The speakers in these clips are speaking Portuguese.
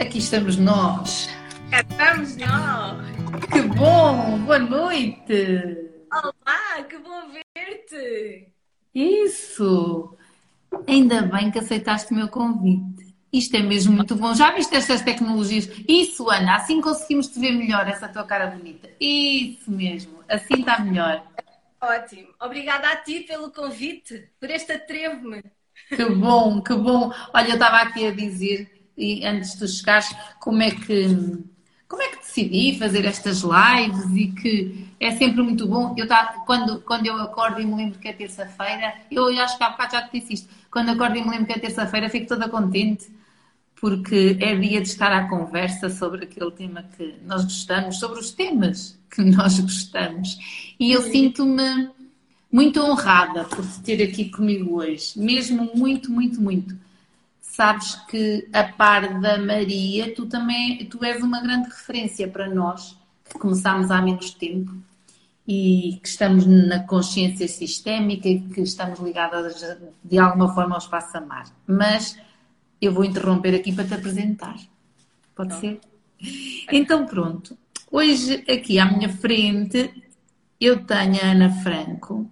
Aqui estamos nós. Estamos nós. Que bom! Boa noite! Olá, que bom ver-te! Isso! Ainda bem que aceitaste o meu convite. Isto é mesmo muito bom. Já viste estas tecnologias? Isso, Ana, assim conseguimos te ver melhor, essa tua cara bonita. Isso mesmo, assim está melhor. Ótimo. Obrigada a ti pelo convite, por este atrevo-me. Que bom, que bom. Olha, eu estava aqui a dizer, e antes de chegares, como é que como é que decidi fazer estas lives e que é sempre muito bom. Eu tá, quando, quando eu acordo e me lembro que é terça-feira, eu acho que há bocado já te disse isto, quando acordo e me lembro que é terça-feira, fico toda contente porque é dia de estar à conversa sobre aquele tema que nós gostamos, sobre os temas que nós gostamos. E eu sinto-me muito honrada por te ter aqui comigo hoje, mesmo muito, muito, muito. Sabes que a par da Maria, tu também tu és uma grande referência para nós, que começámos há menos tempo e que estamos na consciência sistémica e que estamos ligadas de alguma forma ao espaço amar. Mas eu vou interromper aqui para te apresentar. Pode Não. ser? Então pronto. Hoje aqui à minha frente eu tenho a Ana Franco,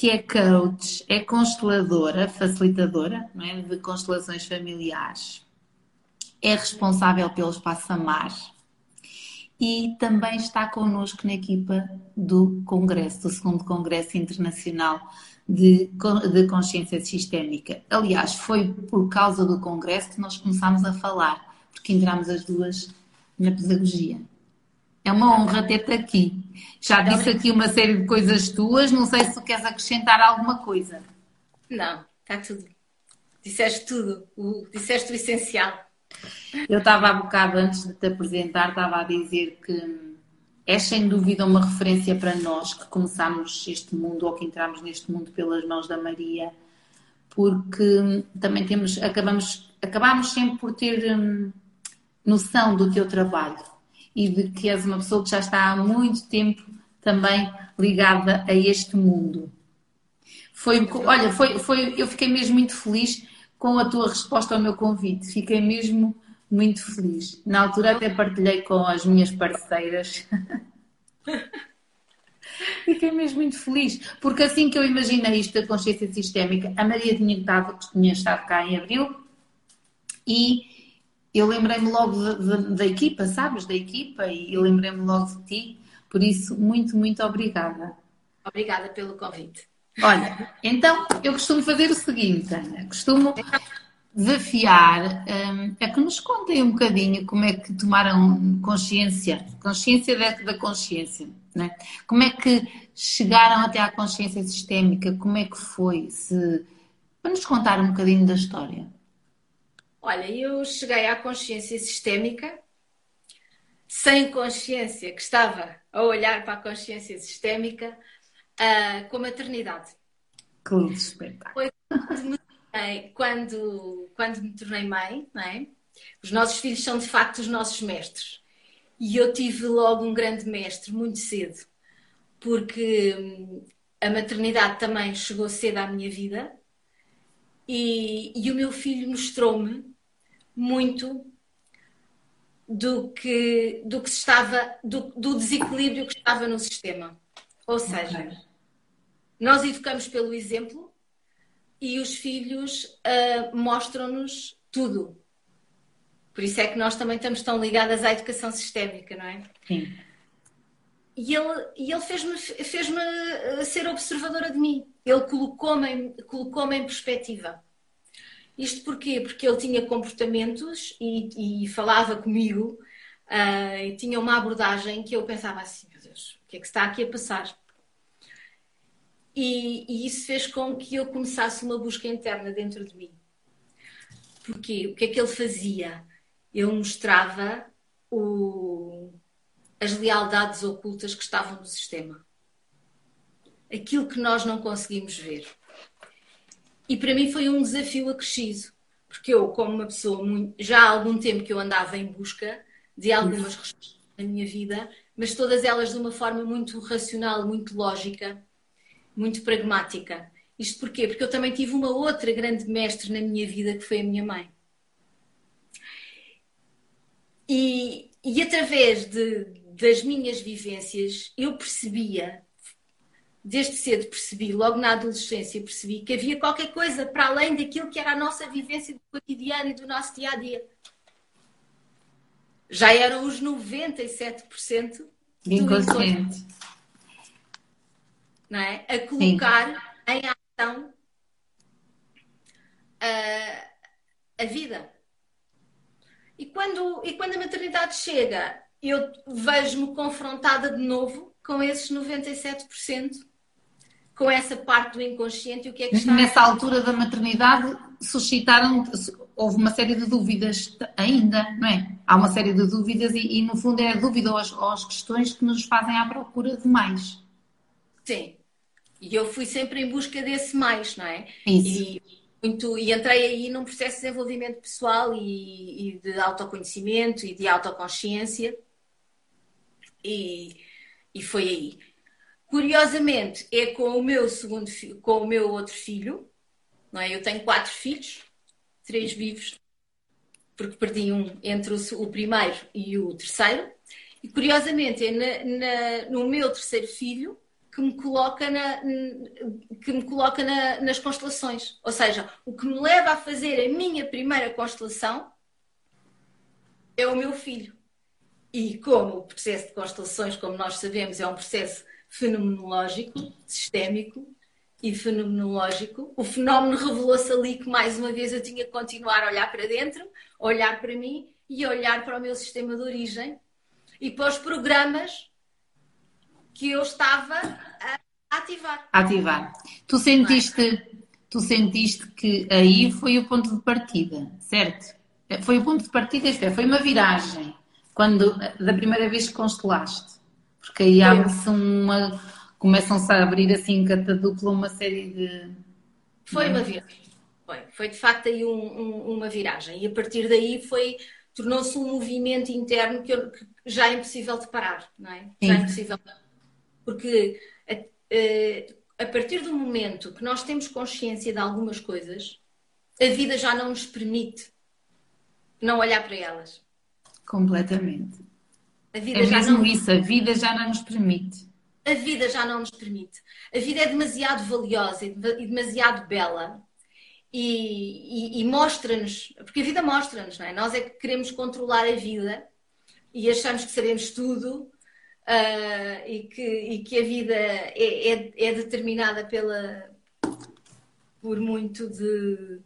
que é coach, é consteladora, facilitadora é? de constelações familiares, é responsável pelo Espaço Amar e também está connosco na equipa do Congresso, do segundo Congresso Internacional de, de Consciência Sistémica. Aliás, foi por causa do Congresso que nós começámos a falar, porque entramos as duas na pedagogia. É uma honra ter-te aqui. Já disse aqui uma série de coisas tuas, não sei se tu queres acrescentar alguma coisa. Não, está tudo. Disseste tudo, o, disseste o essencial. Eu estava há bocado, antes de te apresentar, estava a dizer que é sem dúvida uma referência para nós que começámos este mundo ou que entramos neste mundo pelas mãos da Maria, porque também temos, acabamos, acabamos sempre por ter hum, noção do teu trabalho e de que és uma pessoa que já está há muito tempo também ligada a este mundo. Foi, olha, foi, foi, eu fiquei mesmo muito feliz com a tua resposta ao meu convite. Fiquei mesmo muito feliz. Na altura até partilhei com as minhas parceiras. Fiquei mesmo muito feliz, porque assim que eu imaginei isto da consciência sistémica, a Maria tinha estado, tinha estado cá em abril e eu lembrei-me logo da, equipa, sabes? Da equipa e lembrei-me logo de ti. Por isso, muito, muito obrigada. Obrigada pelo convite. Olha, então eu costumo fazer o seguinte, Ana. Costumo desafiar um, a que nos contem um bocadinho como é que tomaram consciência, consciência da, da consciência, né? como é que chegaram até à consciência sistémica, como é que foi, se... para nos contar um bocadinho da história. Olha, eu cheguei à consciência sistémica sem consciência que estava a olhar para a consciência sistémica uh, com a maternidade. Que espetáculo! Foi quando, quando me tornei mãe, não é? Os nossos filhos são de facto os nossos mestres. E eu tive logo um grande mestre muito cedo, porque hum, a maternidade também chegou cedo à minha vida e, e o meu filho mostrou-me muito do que, do que estava, do, do, desequilíbrio que estava no sistema. Ou seja, okay. nós educamos pelo exemplo e os filhos uh, mostram-nos tudo. Por isso é que nós também estamos tão ligadas à educação sistémica, não é? Sim. E ele, e ele fez-me fez -me ser observadora de mim. Ele colocou-me colocou em perspectiva. Isto porquê? Porque ele tinha comportamentos e, e falava comigo uh, e tinha uma abordagem que eu pensava assim, meu Deus, o que é que está aqui a passar? E, e, isso fez com que eu começasse uma busca interna dentro de mim. Porque o que é que ele fazia? ele mostrava o, as lealdades ocultas que estavam no sistema. Aquilo que nós não conseguimos ver. E para mim foi um desafio acrescido, porque eu, como uma pessoa, muito, já há algum tempo que eu andava em busca de algumas respostas na minha vida, mas todas elas de uma forma muito racional, muito lógica, muito pragmática. Isto porquê? Porque eu também tive uma outra grande mestre na minha vida que foi a minha mãe. E, e através de, das minhas vivências, eu percebia, desde cedo percebi, logo na adolescência percebi que havia qualquer coisa para além daquilo que era a nossa vivência do cotidiano e do nosso dia a dia. Já eram os 97% do inconsciente. Não é? A colocar Sim. em ação a, a vida. E quando, e quando a maternidade chega, eu vejo-me confrontada de novo com esses 97%, com essa parte do inconsciente e o que é que está. Nessa altura da maternidade suscitaram, houve uma série de dúvidas ainda, não é? Há uma série de dúvidas e, e no fundo é a dúvida ou as, ou as questões que nos fazem à procura de mais. Sim. E eu fui sempre em busca desse mais, não é? Isso. E muito e entrei aí num processo de desenvolvimento pessoal e, e de autoconhecimento e de autoconsciência e, e foi aí. Curiosamente, é com o meu segundo com o meu outro filho, não é? Eu tenho quatro filhos, três vivos, porque perdi um entre o, o primeiro e o terceiro. E curiosamente, é na, na, no meu terceiro filho que me coloca, na, que me coloca na, nas constelações. Ou seja, o que me leva a fazer a minha primeira constelação é o meu filho. E como o processo de constelações, como nós sabemos, é um processo fenomenológico, sistémico e fenomenológico, o fenómeno revelou-se ali que mais uma vez eu tinha que continuar a olhar para dentro, olhar para mim e olhar para o meu sistema de origem e para os programas que eu estava a ativar. Ativar. Tu sentiste, tu sentiste que aí foi o ponto de partida, certo? Foi o ponto de partida, isto é, foi uma viragem quando da primeira vez que constelaste. Porque aí abre-se uma. começam-se a abrir assim catadupla uma série de. Foi uma viragem. Foi, foi de facto aí um, um, uma viragem. E a partir daí foi tornou-se um movimento interno que, eu, que, já é impossível de parar, não é? Já é impossível de porque a, a, partir do momento que nós temos consciência de algumas coisas, a vida já não nos permite não olhar para elas. Completamente. A vida é já mesmo não... isso, a vida já não nos permite. A vida já não nos permite. A vida é demasiado valiosa e demasiado bela e, e, e mostra-nos, porque a vida mostra-nos, não é? Nós é que queremos controlar a vida e achamos que sabemos tudo uh, e, que, e que a vida é, é, é determinada pela, por muito de.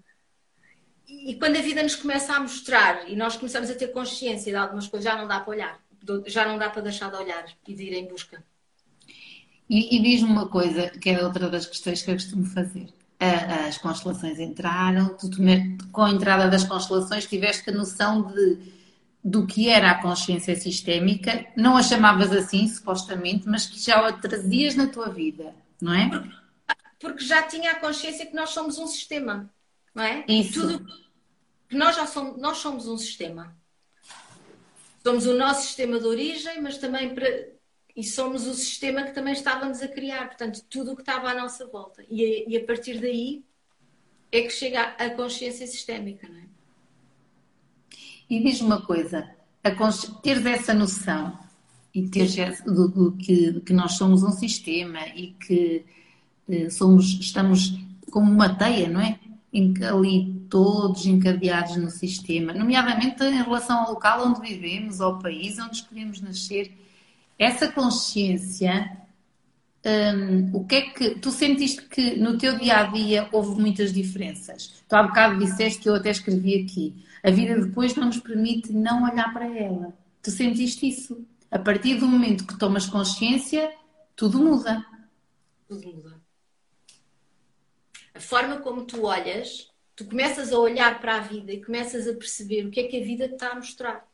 E quando a vida nos começa a mostrar e nós começamos a ter consciência de algumas coisas, já não dá para olhar, já não dá para deixar de olhar e de ir em busca. E, e diz-me uma coisa, que é outra das questões que eu costumo fazer. As constelações entraram, tu, com a entrada das constelações tiveste a noção de do que era a consciência sistémica, não a chamavas assim, supostamente, mas que já a trazias na tua vida, não é? Porque, porque já tinha a consciência que nós somos um sistema, não é? Isso. Tudo, que nós já somos, nós somos um sistema. Somos o nosso sistema de origem, mas também para, e somos o sistema que também estávamos a criar, portanto, tudo o que estava à nossa volta. E a, e a partir daí é que chega a consciência sistémica, não é? E diz-me uma coisa, teres essa noção e teres do, do que, que, nós somos um sistema e que eh, somos, estamos como uma teia, não é? Ali todos encadeados no sistema, nomeadamente em relação ao local onde vivemos, ao país onde escolhemos nascer. Essa consciência, hum, o que é que tu sentiste que no teu dia a dia houve muitas diferenças? Tu há bocado disseste que eu até escrevi aqui a vida depois não nos permite não olhar para ela. Tu sentiste isso? A partir do momento que tomas consciência, tudo muda. Tudo muda. A forma como tu olhas Tu começas a olhar para a vida e começas a perceber o que é que a vida te está a mostrar.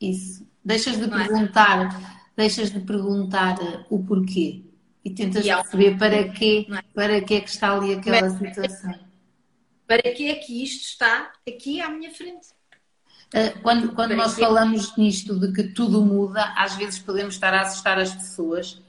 Isso. Deixas de é? perguntar, deixas de perguntar eh, o porquê e tentas e perceber para quê, é? para que é que está ali aquela situação. Para que é que isto está aqui à minha frente? Eh, quando, quando nós falamos nisto de que tudo muda, às vezes podemos estar a assustar as pessoas,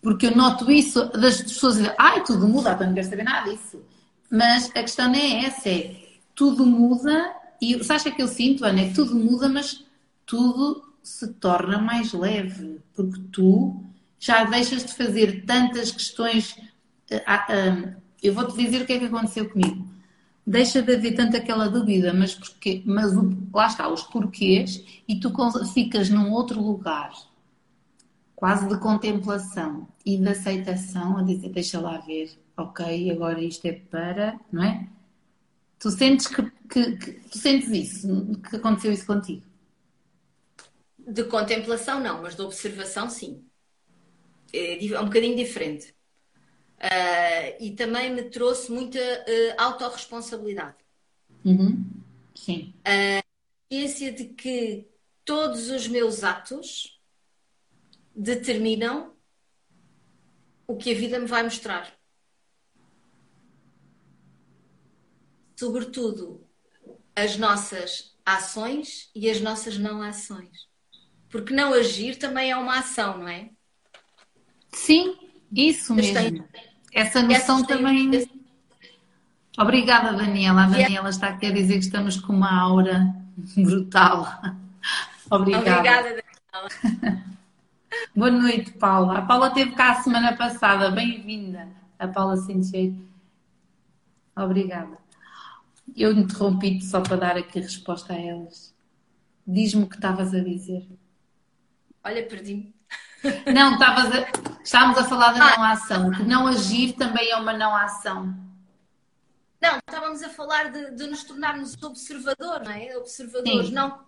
porque eu noto isso das pessoas ai, tudo muda, então não quero saber nada disso. Mas a questão é essa, é tudo muda, e sabes o que eu sinto, Ana? É que tudo muda, mas tudo se torna mais leve, porque tu já deixas de fazer tantas questões. Eh, ah, ah, eu vou-te dizer o que é que aconteceu comigo. Deixa de haver tanta aquela dúvida, mas porque, mas o, lá está, os porquês, e tu ficas num outro lugar, quase de contemplação e de aceitação, a dizer, deixa lá ver, ok, agora isto é para, não é? Tu sentes que, que, que tu sentes isso, que aconteceu isso contigo? De contemplação, não, mas de observação, sim. É, é um bocadinho diferente. Uh, e também me trouxe muita uh, autorresponsabilidade. Uhum. Sim. A ciência de que todos os meus atos determinam o que a vida me vai mostrar. Sobretudo as nossas ações e as nossas não ações. Porque não agir também é uma ação, não é? Sim, isso mesmo. Essa noção também. Obrigada, Daniela. A Daniela está aqui a dizer que estamos com uma aura brutal. Obrigada. Obrigada, Daniela. Boa noite, Paula. A Paula esteve cá a semana passada. Bem-vinda, a Paula Sincheiro. Obrigada. Eu interrompi-te só para dar aqui resposta a elas. Diz-me o que estavas a dizer. Olha, perdi-me. Não, estavas a... estávamos a falar da ah. não ação. Que não agir também é uma não ação. Não, estávamos a falar de, de nos tornarmos observadores, não é? Observadores. Sim. Não,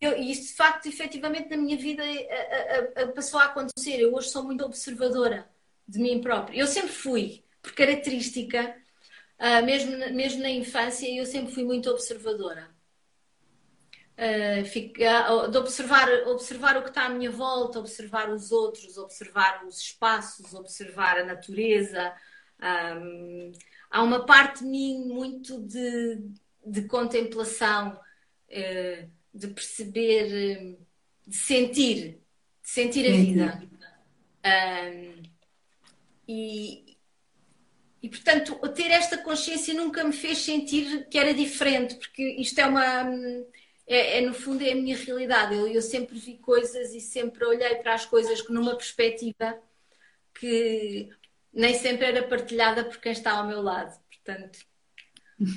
eu, e isso de facto, efetivamente, na minha vida a, a, a passou a acontecer. Eu hoje sou muito observadora de mim própria. Eu sempre fui, por característica, uh, mesmo, mesmo na infância, eu sempre fui muito observadora. Uh, fica, de observar, observar o que está à minha volta, observar os outros, observar os espaços, observar a natureza. Um, há uma parte de mim muito de, de contemplação, uh, de perceber, de sentir, de sentir a vida. Um, e, e, portanto, ter esta consciência nunca me fez sentir que era diferente, porque isto é uma é, é, no fundo é a minha realidade. Eu, eu sempre vi coisas e sempre olhei para as coisas numa perspectiva que nem sempre era partilhada por quem está ao meu lado. Portanto,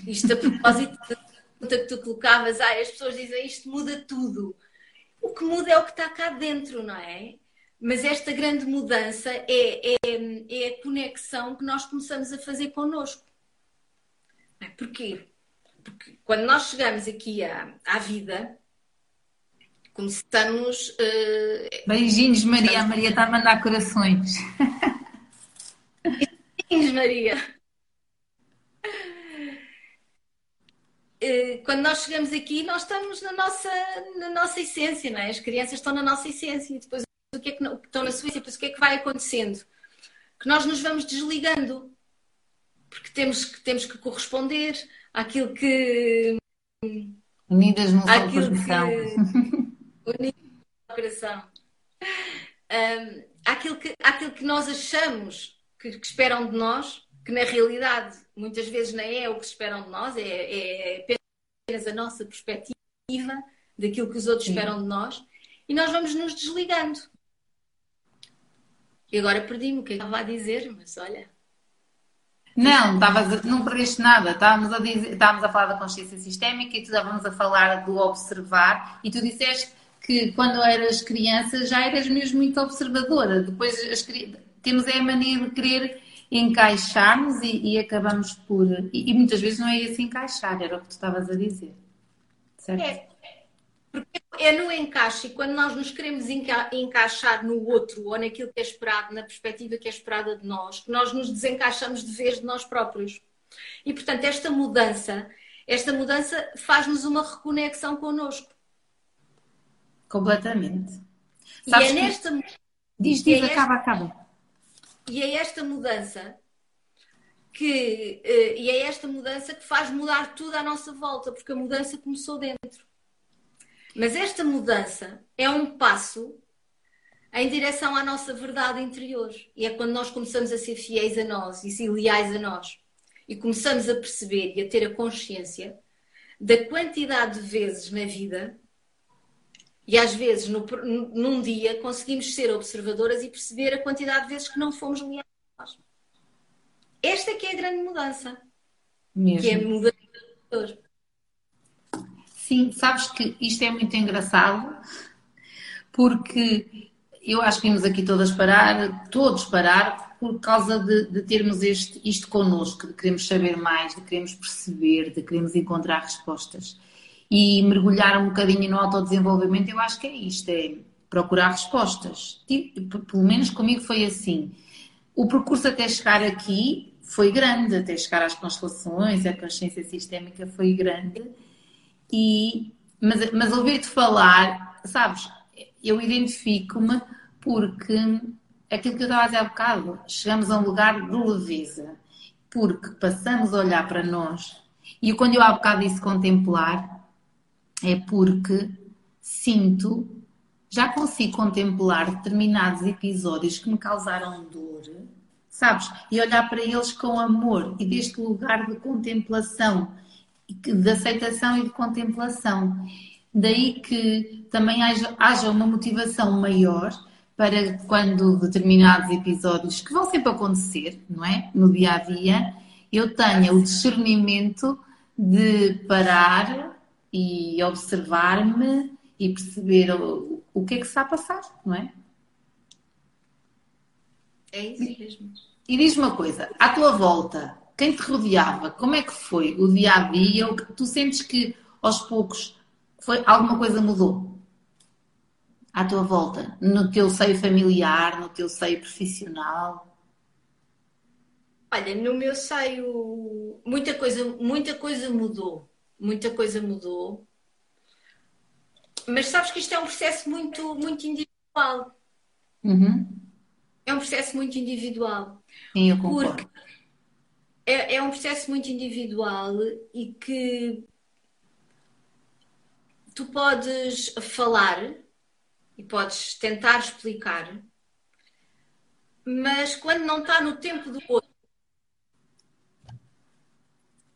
isto a propósito da pergunta que tu colocavas, ah, as pessoas dizem isto muda tudo. O que muda é o que está cá dentro, não é? Mas esta grande mudança é, é, é a conexão que nós começamos a fazer connosco. Porquê? Porque quando nós chegamos aqui à, à vida, começamos. Uh, Beijinhos, Maria. A Maria está a mandar corações. Beijinhos, Maria. Uh, quando nós chegamos aqui, nós estamos na nossa, na nossa essência, não é? As crianças estão na nossa essência e depois o que é que não, estão na essência, depois o que é que vai acontecendo? Que nós nos vamos desligando porque temos que, temos que corresponder àquilo que. Unidas no seu coração. Unidas no coração. Um, aquilo, que, que nós achamos que, que, esperam de nós, que na realidade muitas vezes nem é o que esperam de nós, é, é apenas a nossa perspectiva daquilo que os outros Sim. esperam de nós, e nós vamos nos desligando. E agora perdi-me o que eu estava a dizer, mas olha. Não, estavas, não perdeste nada. Estávamos a, dizer, estávamos a falar da consciência sistémica e tu estávamos a falar do observar e tu disseste que quando eras criança já eras mesmo muito observadora. Depois as, temos é a mania de querer encaixar-nos e, e, acabamos por. E, e, muitas vezes não é esse encaixar, era o que tu estavas a dizer. Certo? É, porque é no encaixe, e quando nós nos queremos enca encaixar no outro ou naquilo que é esperado, na perspectiva que é esperada de nós, que nós nos desencaixamos de vez de nós próprios. E portanto, esta mudança esta mudança faz-nos uma reconexão connosco. Completamente. e é nesta. Diz, diz, é acaba, esta... acaba. E é esta mudança que. Eh, e é esta mudança que faz mudar tudo à nossa volta, porque a mudança começou dentro. Mas esta mudança é um passo em direção à nossa verdade interior. E é quando nós começamos a ser fiéis a nós e ser leais a nós. E começamos a perceber e a ter a consciência da quantidade de vezes na vida e às vezes no, num dia conseguimos ser observadoras e perceber a quantidade de vezes que não fomos leais a nós. Esta é que é a grande mudança. Mesmo. Que é a mudança Sim, sabes que isto é muito engraçado porque eu acho que vimos aqui todas parar, todos parar, por causa de, de, termos este, isto connosco, de queremos saber mais, de queremos perceber, de queremos encontrar respostas. E mergulhar um bocadinho no autodesenvolvimento, eu acho que é isto, é procurar respostas. Tipo, pelo menos comigo foi assim. O percurso até chegar aqui foi grande, até chegar às constelações, a consciência sistémica foi grande. E, mas, mas ouvir-te falar, sabes, eu identifico-me porque aquilo que eu estava a dizer há bocado, chegamos a um lugar de leveza, porque passamos a olhar para nós. E quando eu há bocado disse contemplar, é porque sinto, já consigo contemplar determinados episódios que me causaram dor, sabes? E olhar para eles com amor e deste lugar de contemplação, de aceitação e de contemplação. Daí que também haja, haja uma motivação maior para quando determinados episódios que vão sempre acontecer, não é? No dia a dia, eu tenha o discernimento de parar e observar-me e perceber o, o que é que está a passar, não é? É isso mesmo. E diz uma coisa, à tua volta, quem te rodeava, como é que foi o dia a dia? Tu sentes que aos poucos foi, alguma coisa mudou? à tua volta, no teu seio familiar, no teu seio profissional? Olha, no meu seio muita coisa, muita coisa mudou, muita coisa mudou. Mas sabes que isto é um processo muito, muito individual. Uhum. É um processo muito individual. Sim, eu concordo. Porque é, é um processo muito individual e que tu podes falar e podes tentar explicar, mas quando não está no tempo do outro,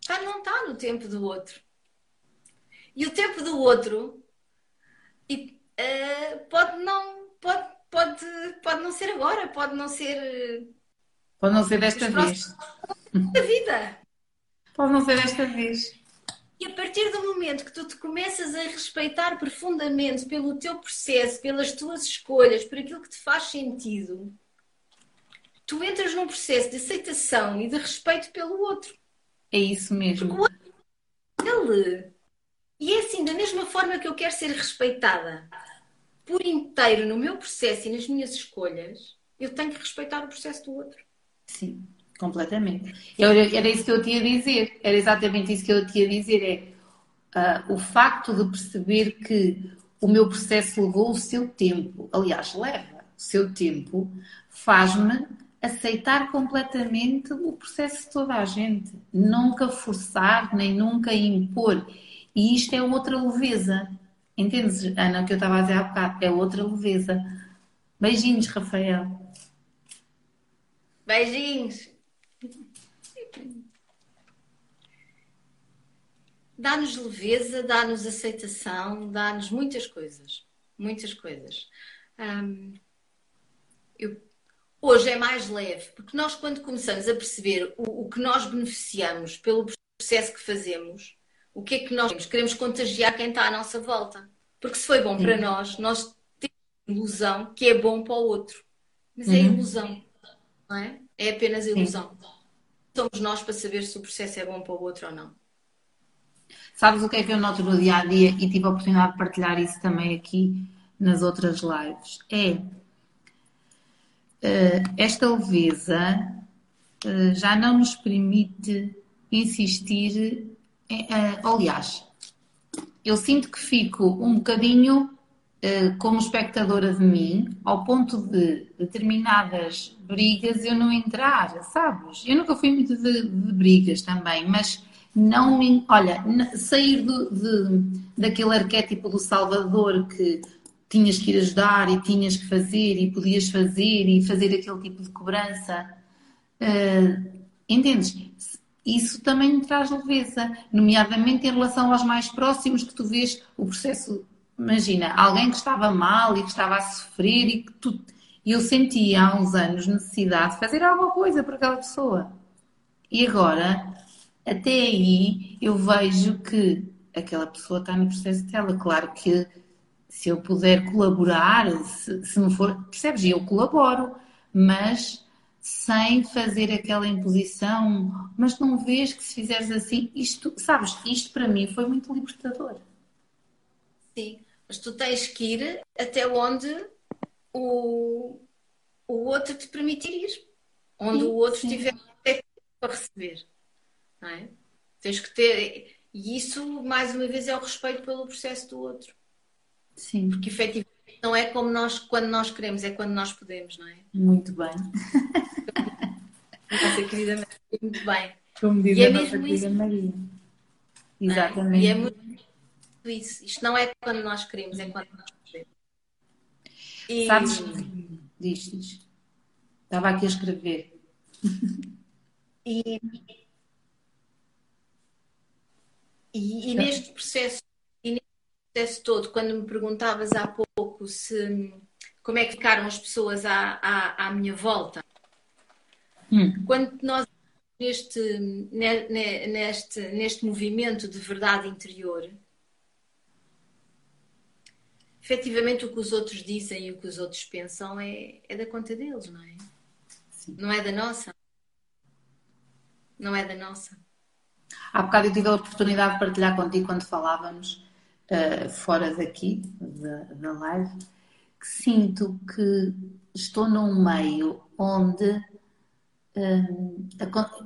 tá, não está no tempo do outro. E o tempo do outro e, uh, pode não pode, pode, pode não ser agora, pode não ser. Pode não ser desta vez. Da vida. Pode não ser desta vez. E a partir do momento que tu te começas a respeitar profundamente pelo teu processo, pelas tuas escolhas, por aquilo que te faz sentido, tu entras num processo de aceitação e de respeito pelo outro. É isso mesmo. ele. E é assim, da mesma forma que eu quero ser respeitada por inteiro no meu processo e nas minhas escolhas, eu tenho que respeitar o processo do outro. Sim. Completamente. Era, era isso que eu tinha a dizer. Era exatamente isso que eu tinha a dizer. É uh, o facto de perceber que o meu processo levou o seu tempo, aliás, leva o seu tempo, faz-me aceitar completamente o processo de toda a gente. Nunca forçar, nem nunca impor. E isto é outra leveza. Entendes, Ana, o que eu estava a dizer há bocado? É outra leveza. Beijinhos, Rafael. Beijinhos. Dá-nos leveza, dá-nos aceitação, dá-nos muitas coisas. Muitas coisas. eu, hoje é mais leve, porque nós, quando começamos a perceber o, o que nós beneficiamos pelo processo que fazemos, o que é que nós queremos contagiar quem está à nossa volta. Porque se foi bom para nós, nós temos a ilusão que é bom para o outro. Mas é uhum. ilusão, não é? É apenas ilusão. Sim somos nós para saber se o processo é bom para o outro ou não. Sabes o que é que eu noto no dia a dia e tive a oportunidade de partilhar isso também aqui nas outras lives? É uh, esta leveza uh, já não nos permite insistir é, é, aliás, eu sinto que fico um bocadinho uh, como espectadora de mim, ao ponto de determinadas brigas eu não entrar, sabes? Eu nunca fui muito de, de brigas também, mas não me. Olha, sair do, de, daquele arquétipo do Salvador que tinhas que ir ajudar e tinhas que fazer e podias fazer e fazer aquele tipo de cobrança. Uh, entendes? Isso também me traz leveza, nomeadamente em relação aos mais próximos, que tu vês o processo. Imagina, alguém que estava mal e que estava a sofrer e que tu. Eu sentia há uns anos necessidade de fazer alguma coisa para aquela pessoa. E agora até aí eu vejo que aquela pessoa está no processo dela. Claro que se eu puder colaborar, se, se não for, percebes? Eu colaboro, mas sem fazer aquela imposição. Mas não vês que se fizeres assim, isto, sabes, isto para mim foi muito libertador. Sim, mas tu tens que ir até onde o, o outro te permitir ir, onde sim, o outro sim. tiver para receber não é? Tens que ter. E isso, mais uma vez, é o respeito pelo processo do outro. Sim. Porque efetivamente não é como nós, quando nós queremos, é quando nós podemos, não é? Muito bem. Nossa querida Maria, muito bem. Como diz e a nossa querida isso. Maria. Exatamente. É? E é muito isso. Isto não é quando nós queremos, é quando nós podemos. E... Sabes? Diz, diz. Estava aqui a escrever. E E, e neste processo, e neste processo todo, quando me perguntavas há pouco se como é que ficaram as pessoas à, à, à minha volta, hum. quando nós neste, neste, neste movimento de verdade interior, efetivamente o que os outros dizem e o que os outros pensam é, é da conta deles, não é? Sim. Não é da nossa. Não é da nossa. Há bocado eu tive a oportunidade de partilhar contigo quando falávamos uh, fora daqui, da, da live, que sinto que estou num meio onde um,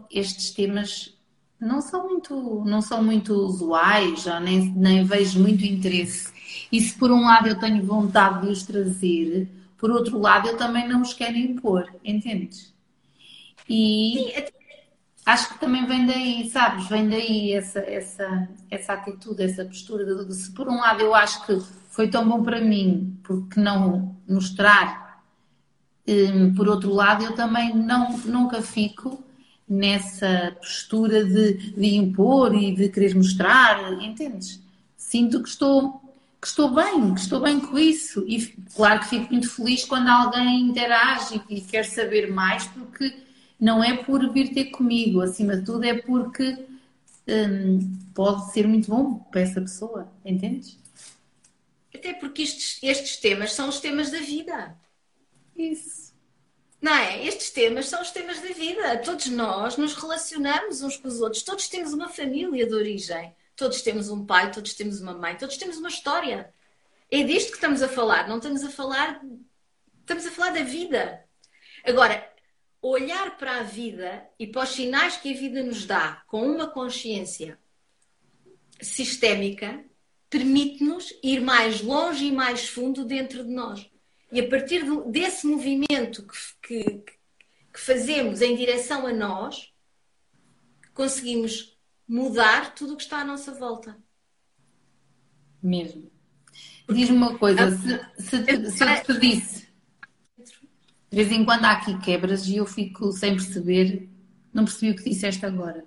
estes temas não são muito, não são muito usuais, ou nem, nem vejo muito interesse. E se por um lado eu tenho vontade de os trazer, por outro lado eu também não os quero impor, entendes? E Sim, acho que também vem daí, sabes? Vem daí essa, essa, essa atitude, essa postura. De, se por um lado eu acho que foi tão bom para mim, porque não mostrar, um, por outro lado eu também não, nunca fico nessa postura de, de impor e de querer mostrar, entendes? Sinto que estou que estou bem, que estou bem com isso. E claro que fico muito feliz quando alguém interage e quer saber mais, porque não é por vir ter comigo, acima de tudo é porque hum, pode ser muito bom para essa pessoa, entendes? Até porque estes, estes temas são os temas da vida. Isso. Não é? Estes temas são os temas da vida. Todos nós nos relacionamos uns com os outros. Todos temos uma família de origem. Todos temos um pai, todos temos uma mãe, todos temos uma história. É disto que estamos a falar. Não estamos a falar. Estamos a falar da vida. Agora, olhar para a vida e para os sinais que a vida nos dá com uma consciência sistémica permite-nos ir mais longe e mais fundo dentro de nós. E a partir desse movimento que, que, que fazemos em direção a nós, conseguimos mudar tudo o que está à nossa volta. Mesmo. Diz-me uma coisa, se, se, te, se eu te pedisse de vez em quando há aqui quebras e eu fico sem perceber, não percebi o que disseste agora.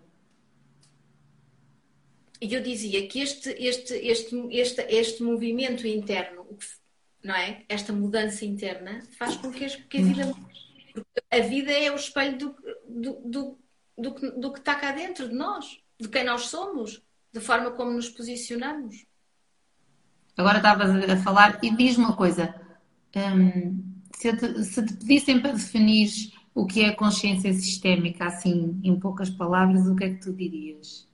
E eu dizia que este, este, este, este, este movimento interno, não é? Esta mudança interna faz com que, a vida a vida é o espelho do, do, do, do, que está cá dentro de nós, de quem nós somos, da forma como nos posicionamos. Agora estavas a falar e diz-me uma coisa. Hum, se te, se te pedissem para definir o que é consciência sistémica, assim, em poucas palavras, o que é que tu dirias?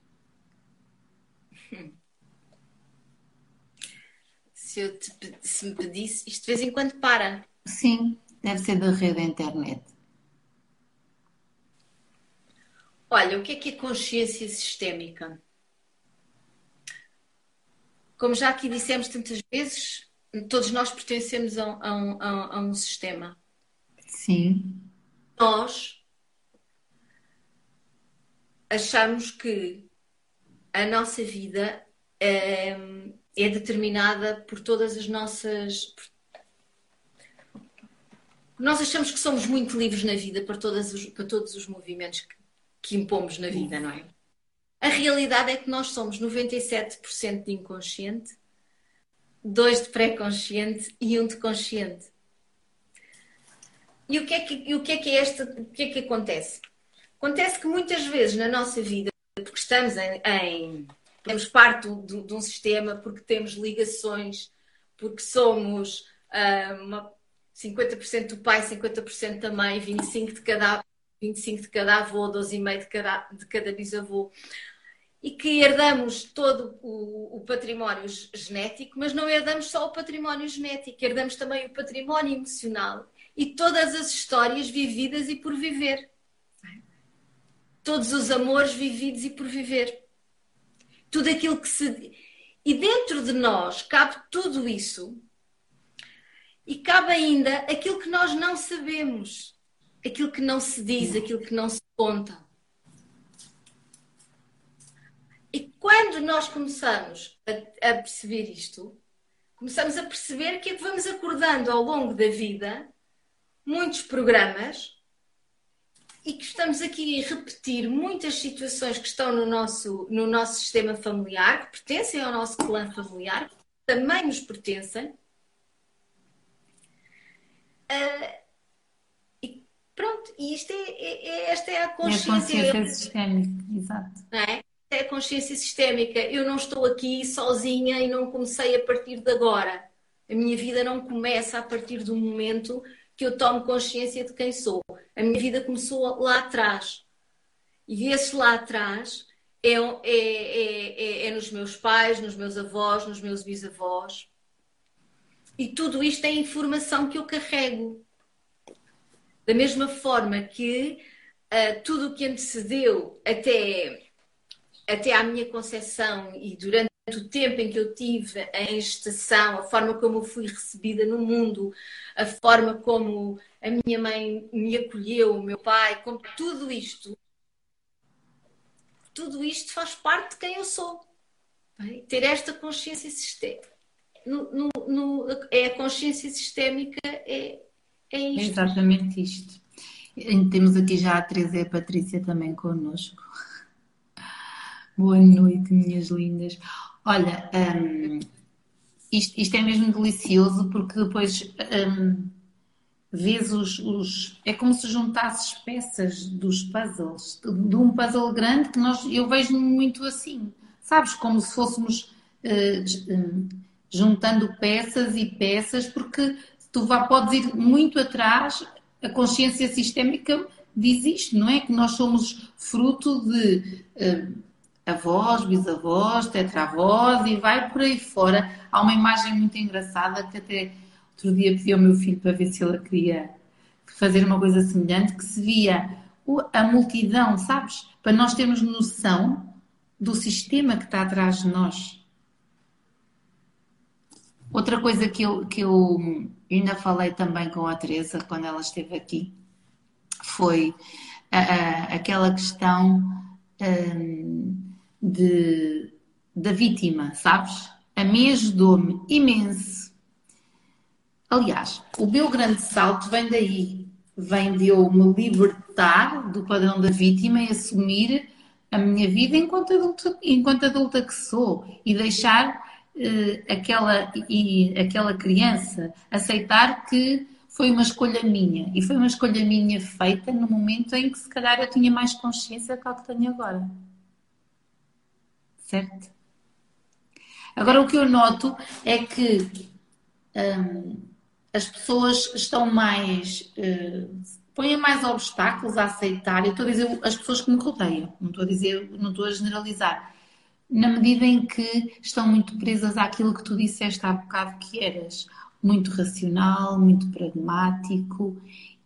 Se, eu te, se me pedisse, isto de vez em quando para. Sim, deve ser da rede da internet. Olha, o que é que é consciência sistémica? como já aqui dissemos tantas vezes, todos nós pertencemos a, a, a, a um sistema. Sim. Nós achamos que a nossa vida é, é determinada por todas as nossas. Nós achamos que somos muito livres na vida para, todas os, para todos os movimentos que, que impomos na vida, não é? A realidade é que nós somos 97% de inconsciente, 2% de pré-consciente e 1% de consciente. E o que é que, e o que, é, que é esta, o que é que acontece? Acontece que muitas vezes na nossa vida, porque estamos em, em temos parte de, de, um sistema, porque temos ligações, porque somos uh, uma, 50% do pai, 50% da mãe, 25% de cada, 25 de cada avô, 12,5% de cada, de cada bisavô. E que herdamos todo o, o património genético, mas não herdamos só o património genético, herdamos também o património emocional e todas as histórias vividas e por viver todos os amores vividos e por viver. Tudo aquilo que se. E dentro de nós cabe tudo isso. E cabe ainda aquilo que nós não sabemos, aquilo que não se diz, aquilo que não se conta. E quando nós começamos a, a perceber isto, começamos a perceber que é que vamos acordando ao longo da vida muitos programas e que estamos aqui a repetir muitas situações que estão no nosso, no nosso sistema familiar, que pertencem ao nosso clã familiar, que também nos pertencem. Uh, e pronto, e isto é, é, é, esta é a consciência. É a consciência sistémica, exato. Não é? É consciência sistémica. Eu não estou aqui sozinha e não comecei a partir de agora. A minha vida não começa a partir do momento que eu tomo consciência de quem sou. A minha vida começou lá atrás. E esse lá atrás é, é, é, é, nos meus pais, nos meus avós, nos meus bisavós. E tudo isto é informação que eu carrego. Da mesma forma que uh, tudo o que antecedeu até, até à minha concepção e durante o tempo em que eu tive em gestação, a forma como eu fui recebida no mundo, a forma como a minha mãe me acolheu, o meu pai, como tudo isto, tudo isto faz parte de quem eu sou. Bem, ter esta consciência sistémica. No, no, no, é a consciência sistémica, é, é isto. É exatamente isto. Temos aqui já a Teresa e a Patrícia também connosco. Boa noite, minhas lindas. Olha, um, isto, isto, é mesmo delicioso porque depois um, vês os, os, É como se juntasses peças dos puzzles, de um puzzle grande que nós, eu vejo muito assim, sabes? Como se fôssemos uh, juntando peças e peças, porque tu vá, podes ir muito atrás, a consciência sistémica diz isto, não é? Que nós somos fruto de. Uh, avós, bisavós, tetravós e vai por aí fora. Há uma imagem muito engraçada que até outro dia pedi ao meu filho para ver se ele queria fazer uma coisa semelhante, que se via a multidão, sabes? Para nós termos noção do sistema que está atrás de nós. Outra coisa que eu, que eu ainda falei também com a Teresa quando ela esteve aqui foi a, a, aquela questão hum, de, da vítima, sabes? A mim ajudou-me imenso. Aliás, o meu grande salto vem daí. Vem de eu me libertar do padrão da vítima e assumir a minha vida enquanto adulta, enquanto adulta que sou e deixar uh, aquela, e, aquela criança aceitar que foi uma escolha minha e foi uma escolha minha feita no momento em que se calhar eu tinha mais consciência do que, que tenho agora certo? Agora, o que eu noto é que hum, as pessoas estão mais. Uh, põem mais obstáculos a aceitar. Eu estou a dizer as pessoas que me rodeiam, não estou a dizer, não estou a generalizar. Na medida em que estão muito presas àquilo que tu disseste há bocado que eras muito racional, muito pragmático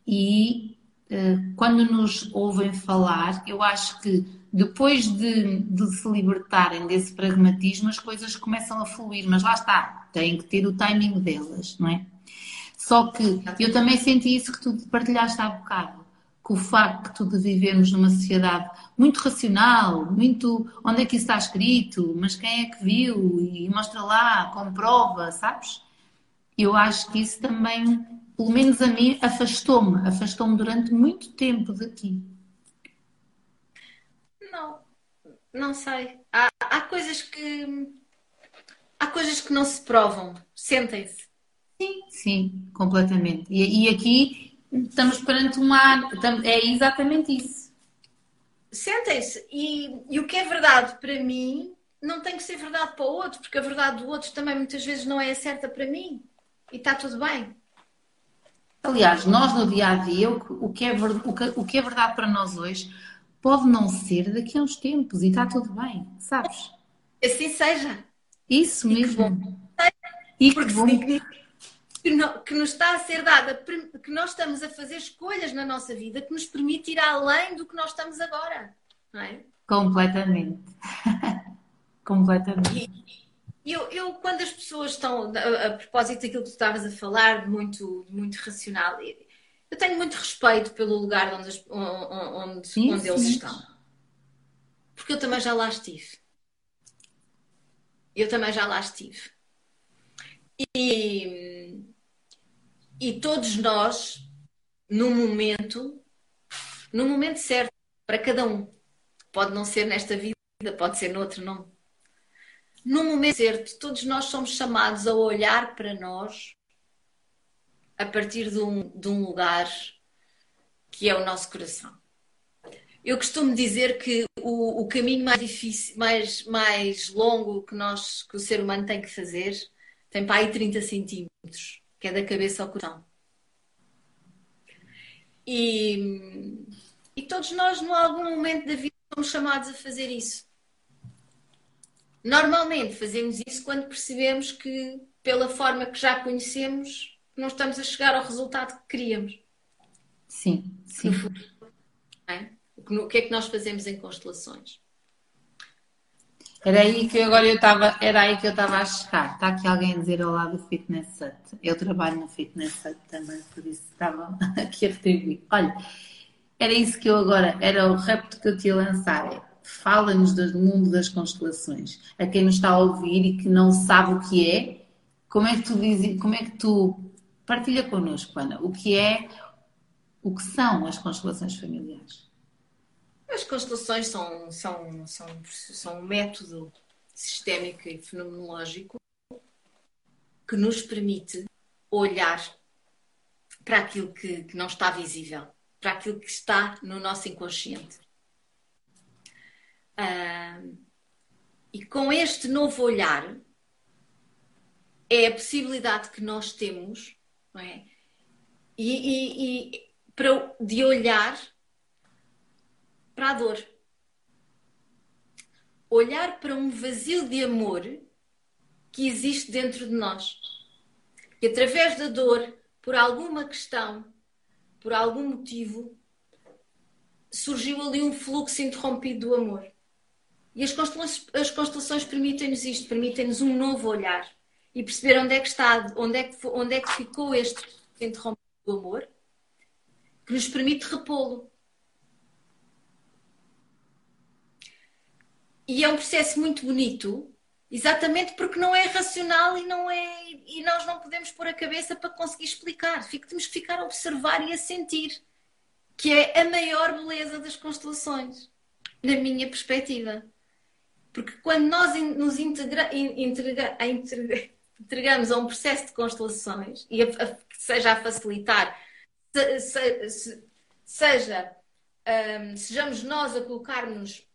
e uh, quando nos ouvem falar, eu acho que depois de, de, se libertarem desse pragmatismo, as coisas começam a fluir, mas lá está, têm que ter o timing delas, não é? Só que eu também senti isso que tu partilhaste há bocado, que o facto de vivermos numa sociedade muito racional, muito onde é que isso está escrito, mas quem é que viu e mostra lá, comprova, sabes? Eu acho que isso também, pelo menos a mim, afastou-me, afastou-me durante muito tempo daqui. Não, não sei. Há, há coisas que há coisas que não se provam, sentem-se. Sim, sim, completamente. E, e aqui estamos perante uma. É exatamente isso. Sentem-se. E, e o que é verdade para mim não tem que ser verdade para o outro, porque a verdade do outro também muitas vezes não é certa para mim. E está tudo bem. Aliás, nós no dia a dia, o que, é, o que é verdade para nós hoje pode não ser daqui a uns tempos e está tudo bem, sabes? Assim seja. Isso mesmo. E bom. E que bom. Que, não, que nos está a ser dada, que nós estamos a fazer escolhas na nossa vida que nos permite ir além do que nós estamos agora. Não é? Completamente. Completamente. E eu, eu, quando as pessoas estão, a, a, propósito daquilo que tu estavas a falar, muito, muito racional, eu tenho muito respeito pelo lugar onde, onde, sim, onde sim. eles estão. Porque eu também já lá estive. Eu também já lá estive. E, e todos nós, no momento, no momento certo, para cada um. Pode não ser nesta vida, pode ser noutro, não. No momento certo, todos nós somos chamados a olhar para nós a partir de um, de um lugar que é o nosso coração. Eu costumo dizer que o, o caminho mais difícil, mais, mais longo que, nós, que o ser humano tem que fazer tem para aí 30 centímetros, que é da cabeça ao coração. E, e todos nós, em algum momento da vida, somos chamados a fazer isso. Normalmente fazemos isso quando percebemos que, pela forma que já conhecemos, não estamos a chegar ao resultado que queríamos. Sim, sim. É? O que é que nós fazemos em constelações? Era aí que eu, agora eu estava, era aí que eu estava a chegar. Está aqui alguém a dizer ao lado do Fitness Hut. Eu trabalho no Fitness Hut também, por isso estava aqui a retribuir. Olha, era isso que eu agora, era o repto que eu te ia lançar. É, Fala-nos do mundo das constelações. A quem nos está a ouvir e que não sabe o que é, como é que tu como é que tu Partilha connosco, Ana, o que é, o que são as constelações familiares? As constelações são, são, são, são um método sistémico e fenomenológico que nos permite olhar para aquilo que, que, não está visível, para aquilo que está no nosso inconsciente. Uh, e com este novo olhar, é a possibilidade que nós temos não é? E, e, e para, de olhar para a dor. Olhar para um vazio de amor que existe dentro de nós. Que através da dor, por alguma questão, por algum motivo, surgiu ali um fluxo interrompido do amor. E as constelações, as constelações permitem-nos isto, permitem-nos um novo olhar e perceber onde é que está, onde é que, onde é que ficou este interrompido do amor, que nos permite repô-lo. E é um processo muito bonito, exatamente porque não é racional e não é e nós não podemos pôr a cabeça para conseguir explicar. Temos que ficar a observar e a sentir, que é a maior beleza das constelações, na minha perspectiva. Porque quando nós nos integra, integra, integra, entregamos a um processo de constelações e a, a, seja a facilitar, se, se, se, seja um, sejamos nós a colocar-nos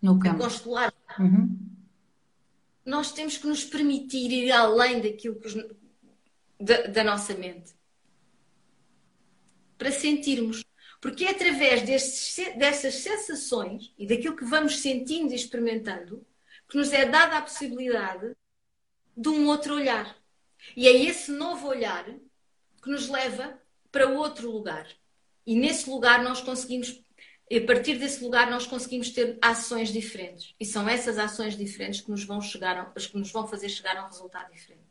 no campo. a constelar, uhum. nós temos que nos permitir ir além daquilo que os, da, da nossa mente para sentirmos. Porque é através destes, dessas sensações e daquilo que vamos sentindo e experimentando que nos é dada a possibilidade de um outro olhar. E é esse novo olhar que nos leva para outro lugar. E nesse lugar nós conseguimos a partir desse lugar nós conseguimos ter ações diferentes. E são essas ações diferentes que nos vão, chegar, que nos vão fazer chegar a um resultado diferente.